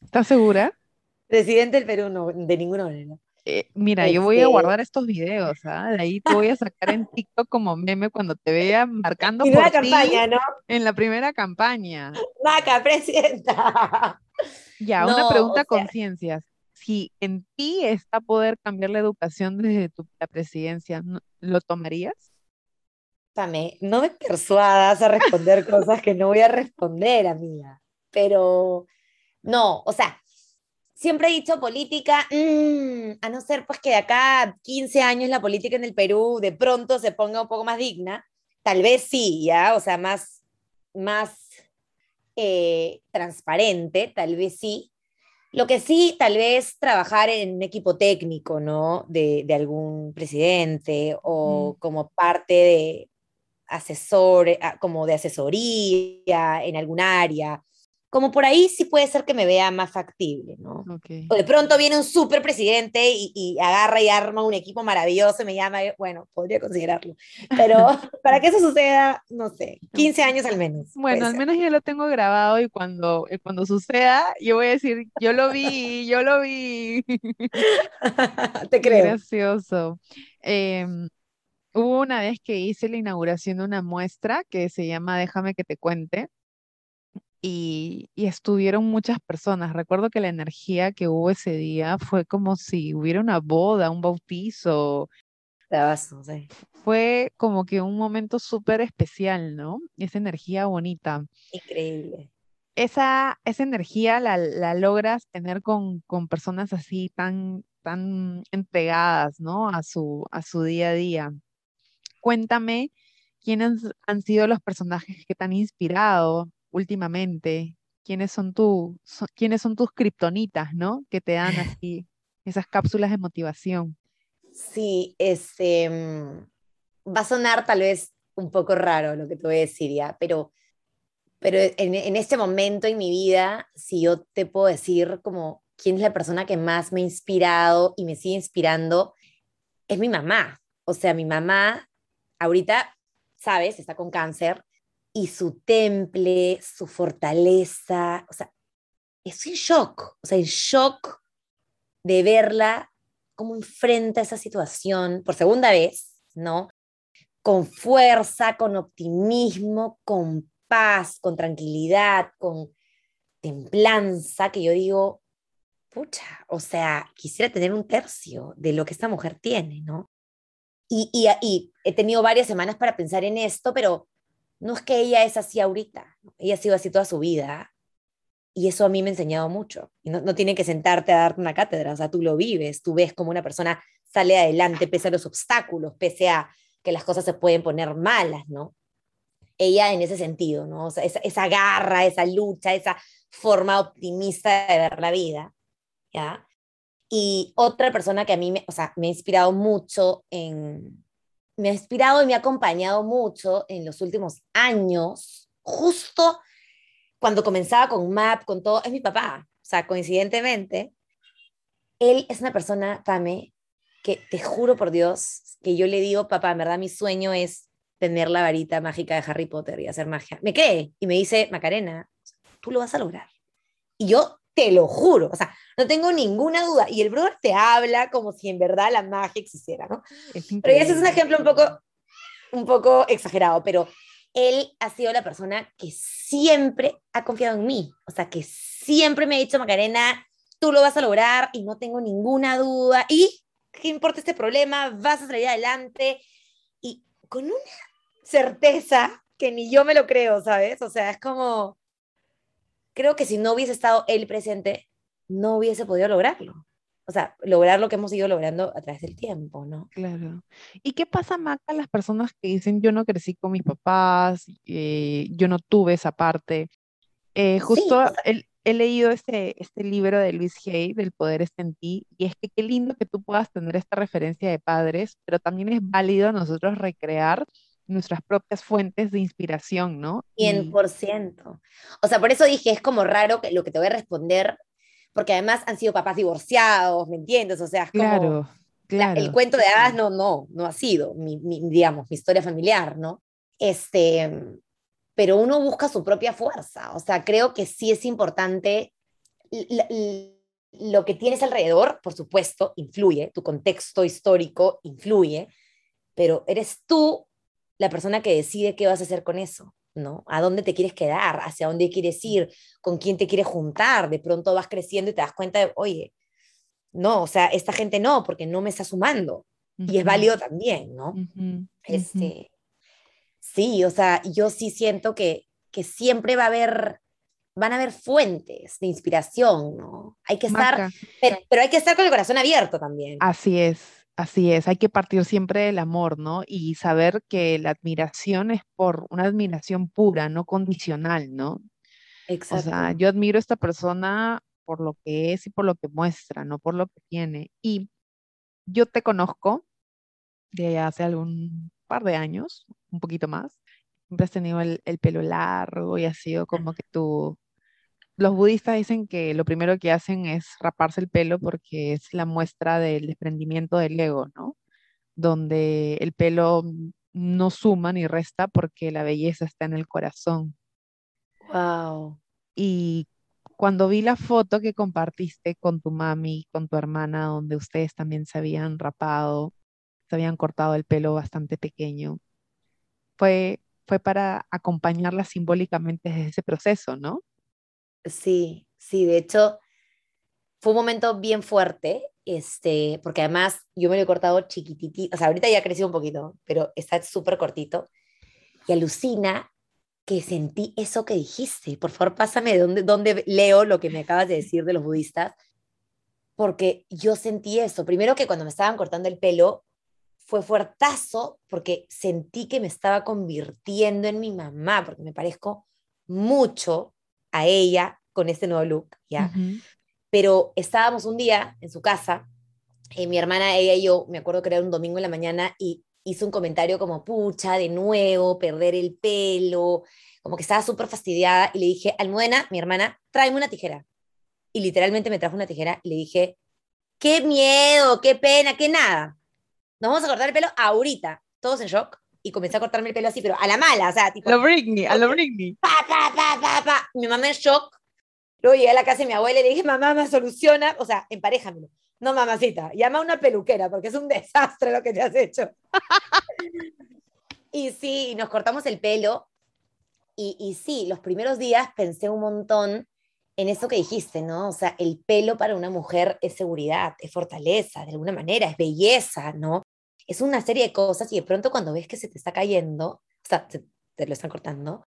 ¿Estás segura? Presidente del Perú, no, de ninguna manera. Eh, mira, yo voy a este guardar estos videos, ¿ah? De ahí te voy a sacar en TikTok como meme cuando te vea marcando por campaña, ¿no? En la primera campaña. Maca, presidenta. Ya, una pregunta con ciencias. si en ti está poder cambiar la educación desde tu, la presidencia, ¿lo tomarías? Dame, no me persuadas a responder cosas que no voy a responder, amiga. Pero no, o sea, siempre he dicho política, mm, a no ser pues que de acá 15 años la política en el Perú de pronto se ponga un poco más digna, tal vez sí, ¿ya? O sea, más, más eh, transparente, tal vez sí. Lo que sí, tal vez trabajar en un equipo técnico, ¿no? De, de algún presidente o como parte de asesor, ah, como de asesoría en algún área como por ahí sí puede ser que me vea más factible, ¿no? O de pronto viene un super presidente y, agarra y arma un equipo maravilloso y me llama, bueno, podría considerarlo. Pero para que eso suceda, no sé, 15 años al menos. Bueno, al menos yo lo tengo grabado y cuando, cuando suceda, yo voy a decir, yo lo vi, yo lo vi. Te creo. Gracioso. Em, hubo una vez que hice la inauguración de una muestra que se llama Déjame que te cuente y, estuvieron muchas personas. Recuerdo que la energía que hubo ese día fue como si hubiera una boda, un bautizo. Fue como que un momento súper especial, ¿no? Esa energía bonita. Increíble. Esa, esa energía la, la logras tener con, con, personas así tan, tan entregadas, ¿no? A su, a su día a día. Cuéntame quiénes han sido los personajes que te han inspirado últimamente? ¿Quiénes son, tu, ¿quiénes son tus kriptonitas, no? Que te dan así esas cápsulas de motivación. Sí, este, mm, va a sonar tal vez un poco raro lo que te voy a decir ya, pero, pero en, en este momento en mi vida, si yo te puedo decir como quién es la persona que más me ha inspirado y me sigue inspirando, es mi mamá. O sea, mi mamá ahorita, sabes, está con cáncer y su temple, su fortaleza, o sea, estoy en shock, o sea, en shock de verla cómo enfrenta esa situación por segunda vez, ¿no? Con fuerza, con optimismo, con paz, con tranquilidad, con templanza, que yo digo, pucha, o sea, quisiera tener un tercio de lo que esta mujer tiene, ¿no? Y, y, y he tenido varias semanas para pensar en esto, pero no es que ella es así ahorita, ella ha sido así toda su vida y eso a mí me ha enseñado mucho. No, no tiene que sentarte a darte una cátedra, o sea, tú lo vives, tú ves cómo una persona sale adelante pese a los obstáculos, pese a que las cosas se pueden poner malas, ¿no? Ella en ese sentido, ¿no? O sea, esa, esa garra, esa lucha, esa forma optimista de ver la vida, ¿ya? Y otra persona que a mí me, o sea, me ha inspirado mucho en, me ha inspirado y me ha acompañado mucho en los últimos años, justo cuando comenzaba con MAP, con todo, es mi papá. O sea, coincidentemente, él es una persona, Pame, que te juro por Dios que yo le digo, papá, en verdad mi sueño es tener la varita mágica de Harry Potter y hacer magia. Me cree y me dice, Macarena, tú lo vas a lograr. Y yo te lo juro, o sea, no tengo ninguna duda. Y el brother te habla como si en verdad la magia existiera, ¿no? Pero ese es un ejemplo un poco, un poco exagerado, pero él ha sido la persona que siempre ha confiado en mí, o sea, que siempre me ha dicho, Macarena, tú lo vas a lograr y no tengo ninguna duda. ¿Y qué importa este problema? Vas a salir adelante. Y con una certeza que ni yo me lo creo, ¿sabes? O sea, es como creo que si no hubiese estado él presente, no hubiese podido lograrlo. O sea, lograr lo que hemos ido logrando a través del tiempo, ¿no? Claro. ¿Y qué pasa, Maca, las personas que dicen, yo no crecí con mis papás, eh, yo no tuve esa parte? Eh, justo he, leído este, este libro de Luis Hay, del poder está en ti, y es que qué lindo que tú puedas tener esta referencia de padres, pero también es válido nosotros recrear nuestras propias fuentes de inspiración, ¿no? 100%. O sea, por eso dije, es como raro que lo que te voy a responder, porque además han sido papás divorciados, ¿me entiendes? O sea, es como... Claro, claro. el cuento de hadas no, no, no ha sido, mi, digamos, mi historia familiar, ¿no? Este, pero uno busca su propia fuerza. O sea, creo que sí es importante lo que tienes alrededor, por supuesto, influye, tu contexto histórico influye, pero eres tú la persona que decide qué vas a hacer con eso, ¿no? ¿A dónde te quieres quedar? ¿Hacia dónde quieres ir? ¿Con quién te quieres juntar? De pronto vas creciendo y te das cuenta de, oye, no, o sea, esta gente no, porque no me está sumando. Y es válido también, ¿no? Este, sí, o sea, yo sí siento que, que siempre va a haber, van a haber fuentes de inspiración, ¿no? Hay que estar, pero, pero, hay que estar con el corazón abierto también. Así es, Así es, hay que partir siempre del amor, ¿no? Y saber que la admiración es por una admiración pura, no condicional, ¿no? Exacto. O sea, yo admiro a esta persona por lo que es y por lo que muestra, no por lo que tiene. Y yo te conozco de hace algún par de años, un poquito más. Siempre has tenido el, el pelo largo y ha sido como que tú los budistas dicen que lo primero que hacen es raparse el pelo porque es la muestra del desprendimiento del ego, ¿no? Donde el pelo no suma ni resta porque la belleza está en el corazón. Wow. Y cuando vi la foto que compartiste con tu mami, con tu hermana, donde ustedes también se habían rapado, se habían cortado el pelo bastante pequeño, fue, fue para acompañarla simbólicamente desde ese proceso, ¿no? Sí, sí, de hecho, fue un momento bien fuerte, este, porque además yo me lo he cortado chiquitito, o sea, ahorita ya ha crecido un poquito, pero está súper cortito, y alucina que sentí eso que dijiste. Por favor, pásame de dónde, dónde leo lo que me acabas de decir de los budistas, porque yo sentí eso. Primero que cuando me estaban cortando el pelo, fue fuertazo, porque sentí que me estaba convirtiendo en mi mamá, porque me parezco mucho a ella con este nuevo look, ¿ya? Pero estábamos un día en su casa, y mi hermana, ella y yo, me acuerdo que era un domingo en la mañana, y hizo un comentario como, pucha, de nuevo, perder el pelo, como que estaba súper fastidiada, y le dije, Almudena, mi hermana, tráeme una tijera. Y literalmente me trajo una tijera y le dije, qué miedo, qué pena, qué nada. Nos vamos a cortar el pelo ahorita. Todos en shock y comencé a cortarme el pelo así, pero a la mala, o sea, tipo... Lo Britney, a lo Britney. Pa, pa, pa, pa, pa. Mi mamá en shock. Luego llegué a la casa de mi abuela y le dije, mamá, me soluciona, o sea, emparéjamelo. No, mamacita, llama a una peluquera porque es un desastre lo que te has hecho. y sí, nos cortamos el pelo. Y, y sí, los primeros días pensé un montón en eso que dijiste, ¿no? O sea, el pelo para una mujer es seguridad, es fortaleza, de alguna manera, es belleza, ¿no? Es una serie de cosas y de pronto cuando ves que se te está cayendo, o sea, te, lo están cortando,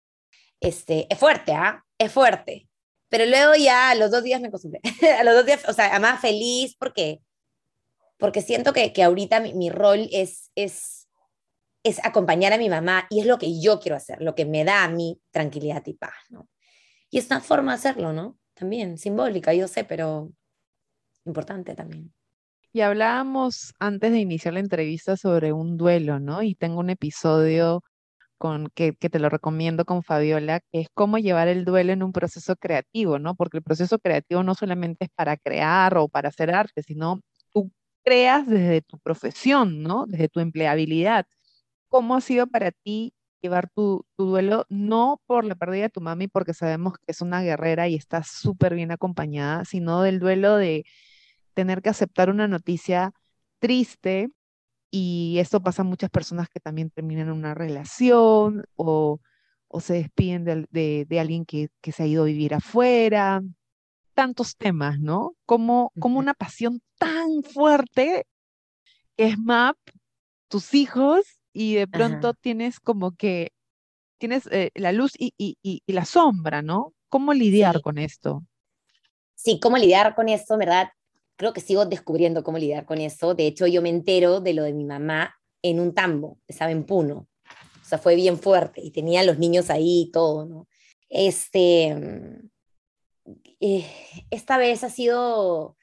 este, es fuerte, ¿ah? Es fuerte. Pero luego ya a los dos días me acostumbré. a los dos días, o sea, además feliz porque, porque siento que, que ahorita mi, mi, rol es, es, es acompañar a mi mamá y es lo que yo quiero hacer, lo que me da a mí tranquilidad y paz, ¿no? Y es una forma de hacerlo, ¿no? También, simbólica, yo sé, pero importante también. Y hablábamos antes de iniciar la entrevista sobre un duelo, ¿no? Y tengo un episodio con, que, te lo recomiendo con Fabiola, que es cómo llevar el duelo en un proceso creativo, ¿no? Porque el proceso creativo no solamente es para crear o para hacer arte, sino tú creas desde tu profesión, ¿no? Desde tu empleabilidad. ¿Cómo ha sido para ti llevar tu, tu duelo, no por la pérdida de tu mami, porque sabemos que es una guerrera y está súper bien acompañada, sino del duelo de tener que aceptar una noticia triste y esto pasa a muchas personas que también terminan una relación o, se despiden de, alguien que, se ha ido a vivir afuera, tantos temas, ¿no? Como, como una pasión tan fuerte que es MAP, tus hijos, y de pronto tienes como que, tienes eh, la luz y, y, la sombra, ¿no? ¿Cómo lidiar con esto? Sí, cómo lidiar con esto, ¿verdad? Creo que sigo descubriendo cómo lidiar con eso. De hecho, yo me entero de lo de mi mamá en un tambo, estaba en Puno. O sea, fue bien fuerte y tenía los niños ahí y todo, ¿no? Este, eh, esta vez ha sido,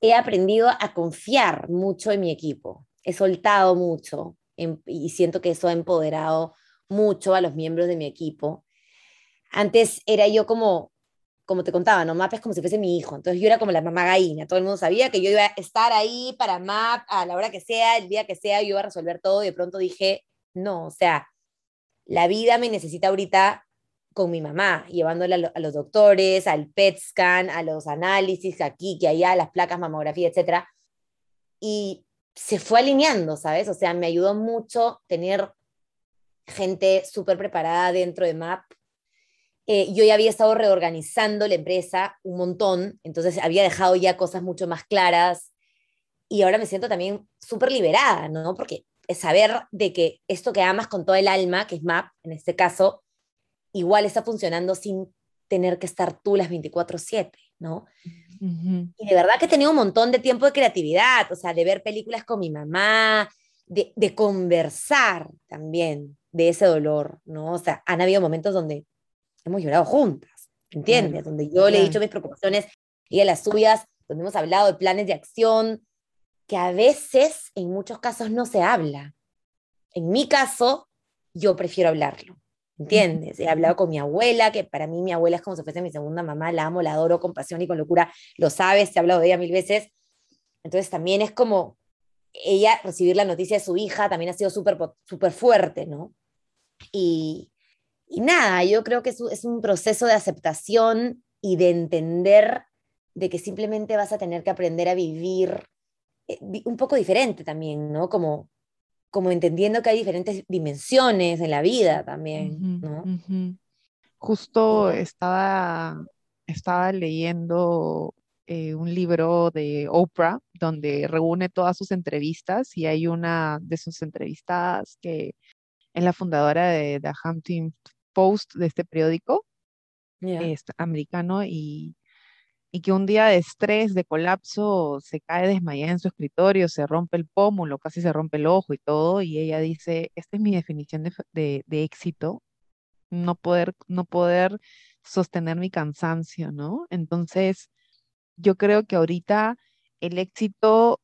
he aprendido a confiar mucho en mi equipo. He soltado mucho y siento que eso ha empoderado mucho a los miembros de mi equipo. Antes era yo como como te contaba, ¿no? MAP es como si fuese mi hijo. Entonces yo era como la mamá gallina. Todo el mundo sabía que yo iba a estar ahí para MAP a la hora que sea, el día que sea, yo iba a resolver todo. Y de pronto dije, no, o sea, la vida me necesita ahorita con mi mamá, llevándola a, los doctores, al PET scan, a los análisis aquí, que allá, las placas, mamografía, etc. Y se fue alineando, ¿sabes? O sea, me ayudó mucho tener gente súper preparada dentro de MAP eh, yo ya había estado reorganizando la empresa un montón, entonces había dejado ya cosas mucho más claras y ahora me siento también súper liberada, ¿no? Porque es saber de que esto que amas con todo el alma, que es MAP en este caso, igual está funcionando sin tener que estar tú las 24/7, ¿no? Y de verdad que he tenido un montón de tiempo de creatividad, o sea, de ver películas con mi mamá, de, de conversar también de ese dolor, ¿no? O sea, han habido momentos donde hemos llorado juntas, ¿entiendes? Donde yo le he dicho mis preocupaciones y a las suyas, donde hemos hablado de planes de acción, que a veces, en muchos casos, no se habla. En mi caso, yo prefiero hablarlo, ¿entiendes? He hablado con mi abuela, que para mí mi abuela es como si fuese mi segunda mamá, la amo, la adoro con pasión y con locura, lo sabes, te he hablado de ella mil veces. Entonces también es como ella recibir la noticia de su hija también ha sido súper súper fuerte, ¿no? Y, y nada, yo creo que es, un proceso de aceptación y de entender de que simplemente vas a tener que aprender a vivir eh, un poco diferente también, ¿no? Como, como entendiendo que hay diferentes dimensiones en la vida también, ¿no? Justo estaba, estaba leyendo eh, un libro de Oprah donde reúne todas sus entrevistas y hay una de sus entrevistadas que es la fundadora de The Hampton post de este periódico americano y, y, que un día de estrés, de colapso, se cae desmayada en su escritorio, se rompe el pómulo, casi se rompe el ojo y todo, y ella dice, esta es mi definición de, de, éxito, no poder, no poder sostener mi cansancio, ¿no? Entonces, yo creo que ahorita el éxito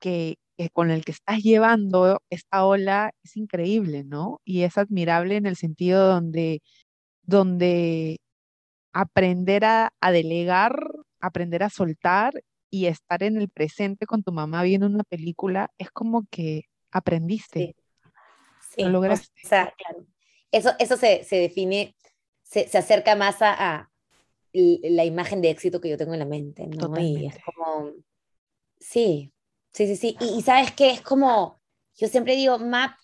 que, con el que estás llevando esta ola es increíble, ¿no? Y es admirable en el sentido donde, donde aprender a, delegar, aprender a soltar y estar en el presente con tu mamá viendo una película, es como que aprendiste. Sí. Lo lograste. O sea, claro. Eso, eso se, define, se, acerca más a, la imagen de éxito que yo tengo en la mente, ¿no? Y es como, sí, Sí, sí, sí. Y, sabes qué, es como, yo siempre digo, MAP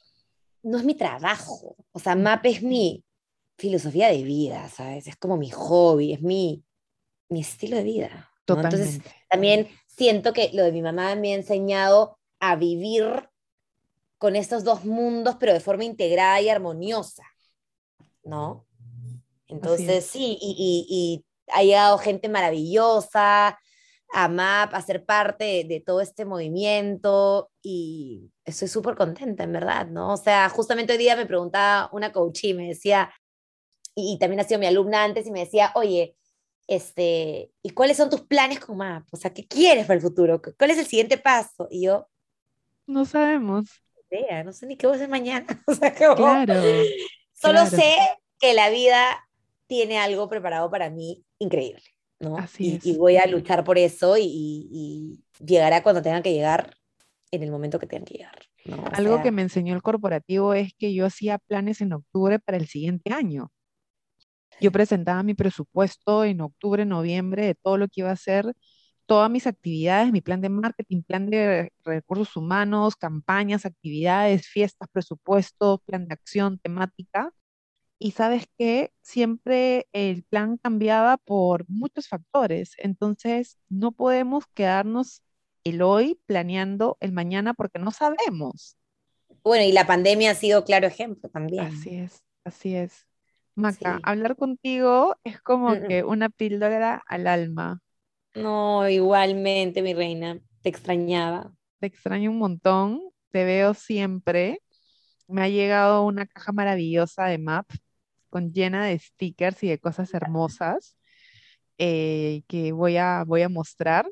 no es mi trabajo, o sea, MAP es mi filosofía de vida, ¿sabes? Es como mi hobby, es mi, mi estilo de vida. Entonces, también siento que lo de mi mamá me ha enseñado a vivir con estos dos mundos, pero de forma integrada y armoniosa, ¿no? Entonces, sí, y, y, y, ha llegado gente maravillosa, a MAP, a ser parte de, todo este movimiento y estoy súper contenta, en verdad, ¿no? O sea, justamente hoy día me preguntaba una coach y me decía, y, también ha sido mi alumna antes, y me decía, oye, este, ¿y cuáles son tus planes con MAP? O sea, ¿qué quieres para el futuro? ¿Cuál es el siguiente paso? Y yo, no sabemos. no sé ni qué voy a hacer mañana. O sea, claro. Solo sé que la vida tiene algo preparado para mí increíble y, voy a luchar por eso y, llegará cuando tenga que llegar, en el momento que tenga que llegar. Algo que me enseñó el corporativo es que yo hacía planes en octubre para el siguiente año. Yo presentaba mi presupuesto en octubre, noviembre de todo lo que iba a hacer, todas mis actividades, mi plan de marketing, plan de recursos humanos, campañas, actividades, fiestas, presupuesto, plan de acción, temática y sabes que siempre el plan cambiaba por muchos factores, entonces no podemos quedarnos el hoy planeando el mañana porque no sabemos. Bueno, y la pandemia ha sido claro ejemplo también. Así es, así es. Maca, hablar contigo es como mm, mm. que una píldora al alma. No, igualmente, mi reina, te extrañaba. Te extraño un montón, te veo siempre. Me ha llegado una caja maravillosa de Map con llena de stickers y de cosas hermosas eh, que voy a, voy a mostrar.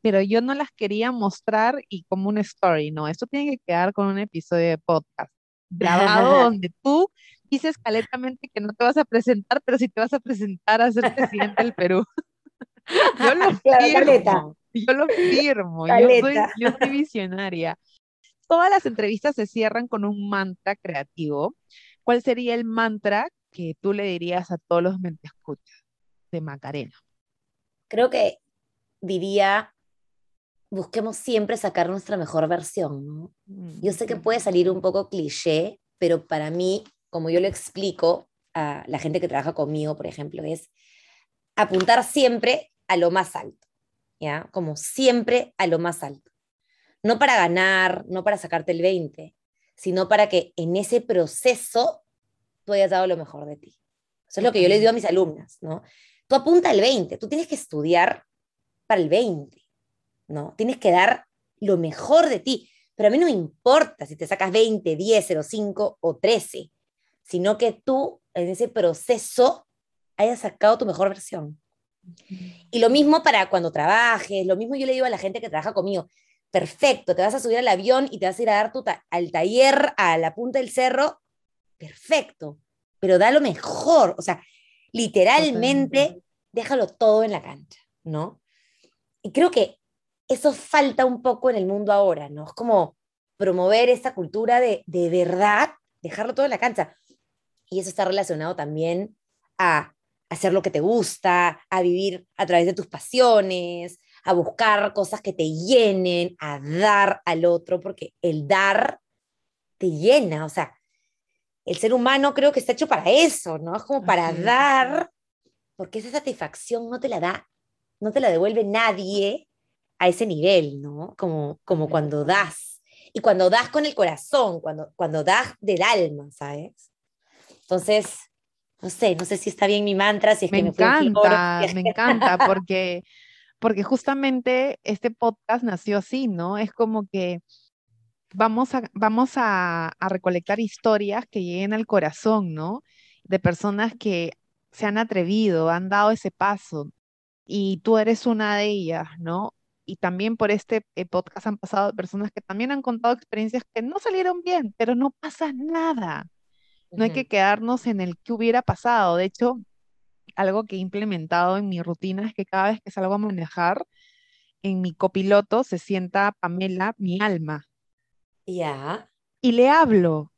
Pero yo no las quería mostrar y como una story, no, esto tiene que quedar con un episodio de podcast grabado donde tú dices caletamente que no te vas a presentar, pero si te vas a presentar a ser presidente del Perú. yo lo firmo, yo lo firmo, yo soy, yo soy visionaria. Todas las entrevistas se cierran con un mantra creativo ¿Cuál sería el mantra que tú le dirías a todos los escuchas de Macarena? Creo que diría, busquemos siempre sacar nuestra mejor versión. Yo sé que puede salir un poco cliché, pero para mí, como yo lo explico, a la gente que trabaja conmigo, por ejemplo, es apuntar siempre a lo más alto, ¿ya? Como siempre a lo más alto. No para ganar, no para sacarte el 20, sino para que en ese proceso tú hayas dado lo mejor de ti. Eso es lo que yo les digo a mis alumnas, ¿no? Tú apunta al 20, tú tienes que estudiar para el 20, ¿no? Tienes que dar lo mejor de ti. Pero a mí no me importa si te sacas 20, 10, 05 o 13, sino que tú en ese proceso hayas sacado tu mejor versión. Y lo mismo para cuando trabajes, lo mismo yo le digo a la gente que trabaja conmigo, perfecto, te vas a subir al avión y te vas a ir a dar tu al taller a la punta del cerro, perfecto, pero da lo mejor, o sea, literalmente déjalo todo en la cancha, ¿no? Y creo que eso falta un poco en el mundo ahora, ¿no? Es como promover esta cultura de, de verdad, dejarlo todo en la cancha. Y eso está relacionado también a hacer lo que te gusta, a vivir a través de tus pasiones, a buscar cosas que te llenen, a dar al otro, porque el dar te llena, o sea, el ser humano creo que está hecho para eso, ¿no? Es como para dar, porque esa satisfacción no te la da, no te la devuelve nadie a ese nivel, ¿no? Como, como cuando das. Y cuando das con el corazón, cuando, cuando das del alma, ¿sabes? Entonces, no sé, no sé si está bien mi mantra, si es me que encanta, me, me encanta, porque, porque justamente este podcast nació así, ¿no? Es como que vamos a, vamos a, a recolectar historias que lleguen al corazón, ¿no? De personas que se han atrevido, han dado ese paso, y tú eres una de ellas, ¿no? y también por este eh, podcast han pasado personas que también han contado experiencias que no salieron bien, pero no pasa nada. No hay que quedarnos en el que hubiera pasado. De hecho, algo que he implementado en mi rutina es que cada vez que salgo a manejar, en mi copiloto se sienta Pamela, mi alma. Ya. Y le hablo.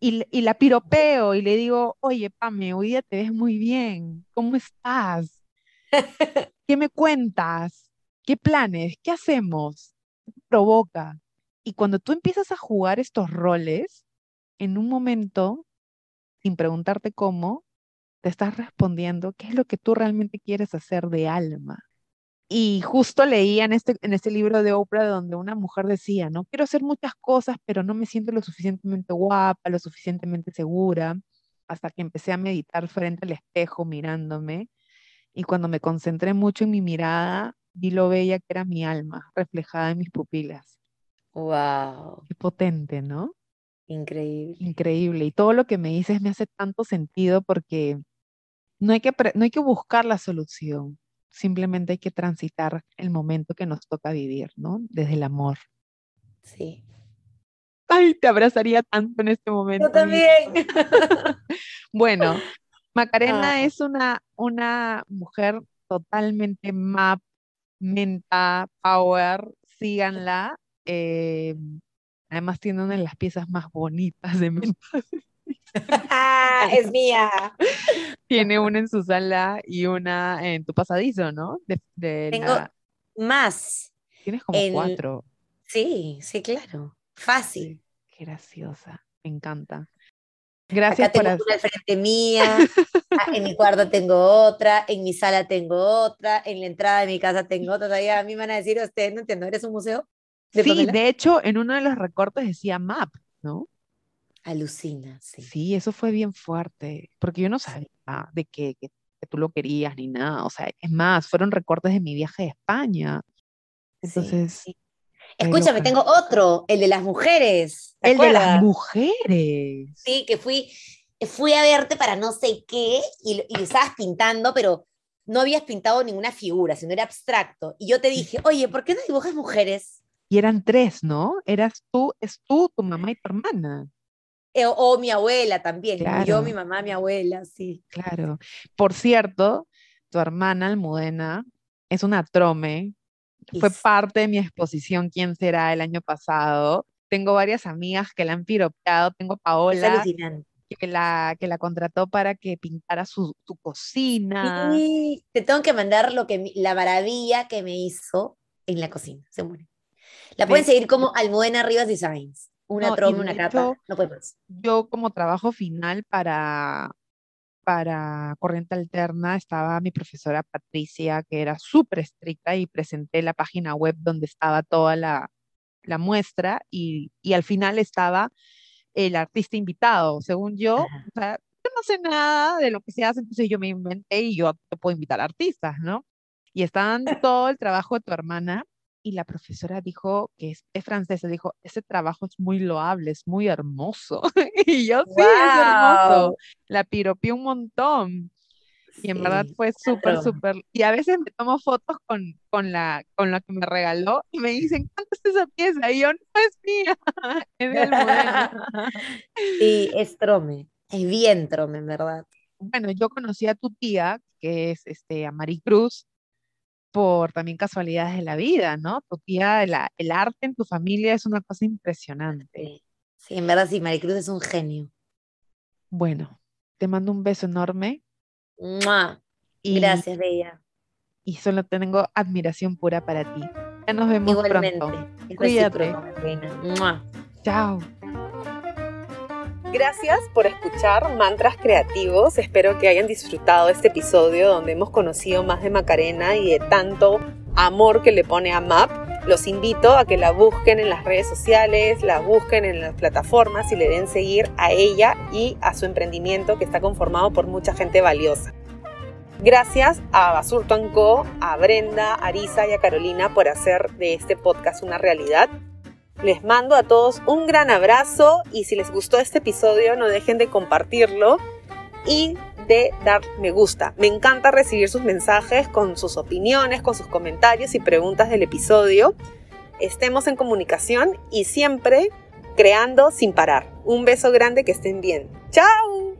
Y, y, la piropeo y le digo, oye, Pame, hoy día te ves muy bien. ¿Cómo estás? ¿Qué me cuentas? ¿Qué planes? ¿Qué hacemos? provoca? Y cuando tú empiezas a jugar estos roles, en un momento, sin preguntarte cómo, te estás respondiendo qué es lo que tú realmente quieres hacer de alma. Y justo leía en este, en este libro de Oprah donde una mujer decía, no quiero hacer muchas cosas, pero no me siento lo suficientemente guapa, lo suficientemente segura, hasta que empecé a meditar frente al espejo mirándome. Y cuando me concentré mucho en mi mirada, vi lo bella que era mi alma reflejada en mis pupilas. Wow. Qué potente, ¿no? Increíble. Increíble. Y todo lo que me dices me hace tanto sentido porque no hay que, no hay que buscar la solución, simplemente hay que transitar el momento que nos toca vivir, ¿no? Desde el amor. Sí. Ay, te abrazaría tanto en este momento. Yo también. bueno, Macarena ah. es una, una mujer totalmente map Menta Power, síganla. Eh, además tiene una de las piezas más bonitas de Menta. Ah, es mía. Tiene una en su sala y una en tu pasadizo, ¿no? Tengo más. Tienes como cuatro. Sí, sí, claro. Fácil. Qué graciosa. Me encanta. Gracias Acá tengo una frente mía, ah, en mi cuarto tengo otra, en mi sala tengo otra, en la entrada de mi casa tengo otra. Todavía a mí me van a decir, usted no entiendo, ¿eres un museo? sí, de hecho, en uno de los recortes decía MAP, ¿no? Alucina, sí. Sí, eso fue bien fuerte, porque yo no sabía de que, que, tú lo querías ni nada. O sea, es más, fueron recortes de mi viaje a España. Entonces, Escúchame, tengo otro, el de las mujeres. El de las mujeres. Sí, que fui, fui a verte para no sé qué y, y estabas pintando, pero no habías pintado ninguna figura, sino era abstracto. Y yo te dije, oye, ¿por qué no dibujas mujeres? Y eran tres, ¿no? Eras tú, es tú, tu mamá y tu hermana. Eh, o, mi abuela también. Yo, mi mamá, mi abuela, sí. Claro. Por cierto, tu hermana Almudena es una trome fue parte de mi exposición ¿Quién será? el año pasado. Tengo varias amigas que la han piropeado. Tengo a Paola. Que la, que la contrató para que pintara su, cocina. Sí, te tengo que mandar lo que, la maravilla que me hizo en la cocina. Se muere. La pueden seguir como Almudena Rivas Designs. Una no, una capa. No puede Yo como trabajo final para, para corriente alterna estaba mi profesora Patricia, que era súper estricta y presenté la página web donde estaba toda la, la muestra y, y, al final estaba el artista invitado. Según yo, o sea, yo no sé nada de lo que se hace, entonces yo me inventé y yo, yo puedo invitar artistas, ¿no? Y estaban todo el trabajo de tu hermana y la profesora dijo, que es, francesa, dijo, ese trabajo es muy loable, es muy hermoso. y yo, sí, es hermoso. La piropié un montón. Y en verdad fue súper, súper. Y a veces me tomo fotos con, con, la, con la que me regaló y me dicen, ¿cuánto es esa pieza? Y yo, no es mía, es del modelo. sí, es trome, es bien trome, en verdad. Bueno, yo conocí a tu tía, que es este, a Maricruz, por también casualidades de la vida, ¿no? Tu tía, el arte en tu familia es una cosa impresionante. Sí, en verdad sí, Maricruz es un genio. Bueno, te mando un beso enorme. Gracias, Bella. Y solo tengo admiración pura para ti. Ya nos vemos Igualmente. pronto. Cuídate. Chao. Gracias por escuchar Mantras Creativos. Espero que hayan disfrutado este episodio donde hemos conocido más de Macarena y de tanto amor que le pone a MAP. Los invito a que la busquen en las redes sociales, la busquen en las plataformas y le den seguir a ella y a su emprendimiento que está conformado por mucha gente valiosa. Gracias a Basurto Co, a Brenda, a Arisa y a Carolina por hacer de este podcast una realidad. Les mando a todos un gran abrazo y si les gustó este episodio no dejen de compartirlo y de dar me gusta. Me encanta recibir sus mensajes con sus opiniones, con sus comentarios y preguntas del episodio. Estemos en comunicación y siempre creando sin parar. Un beso grande, que estén bien. ¡Chao!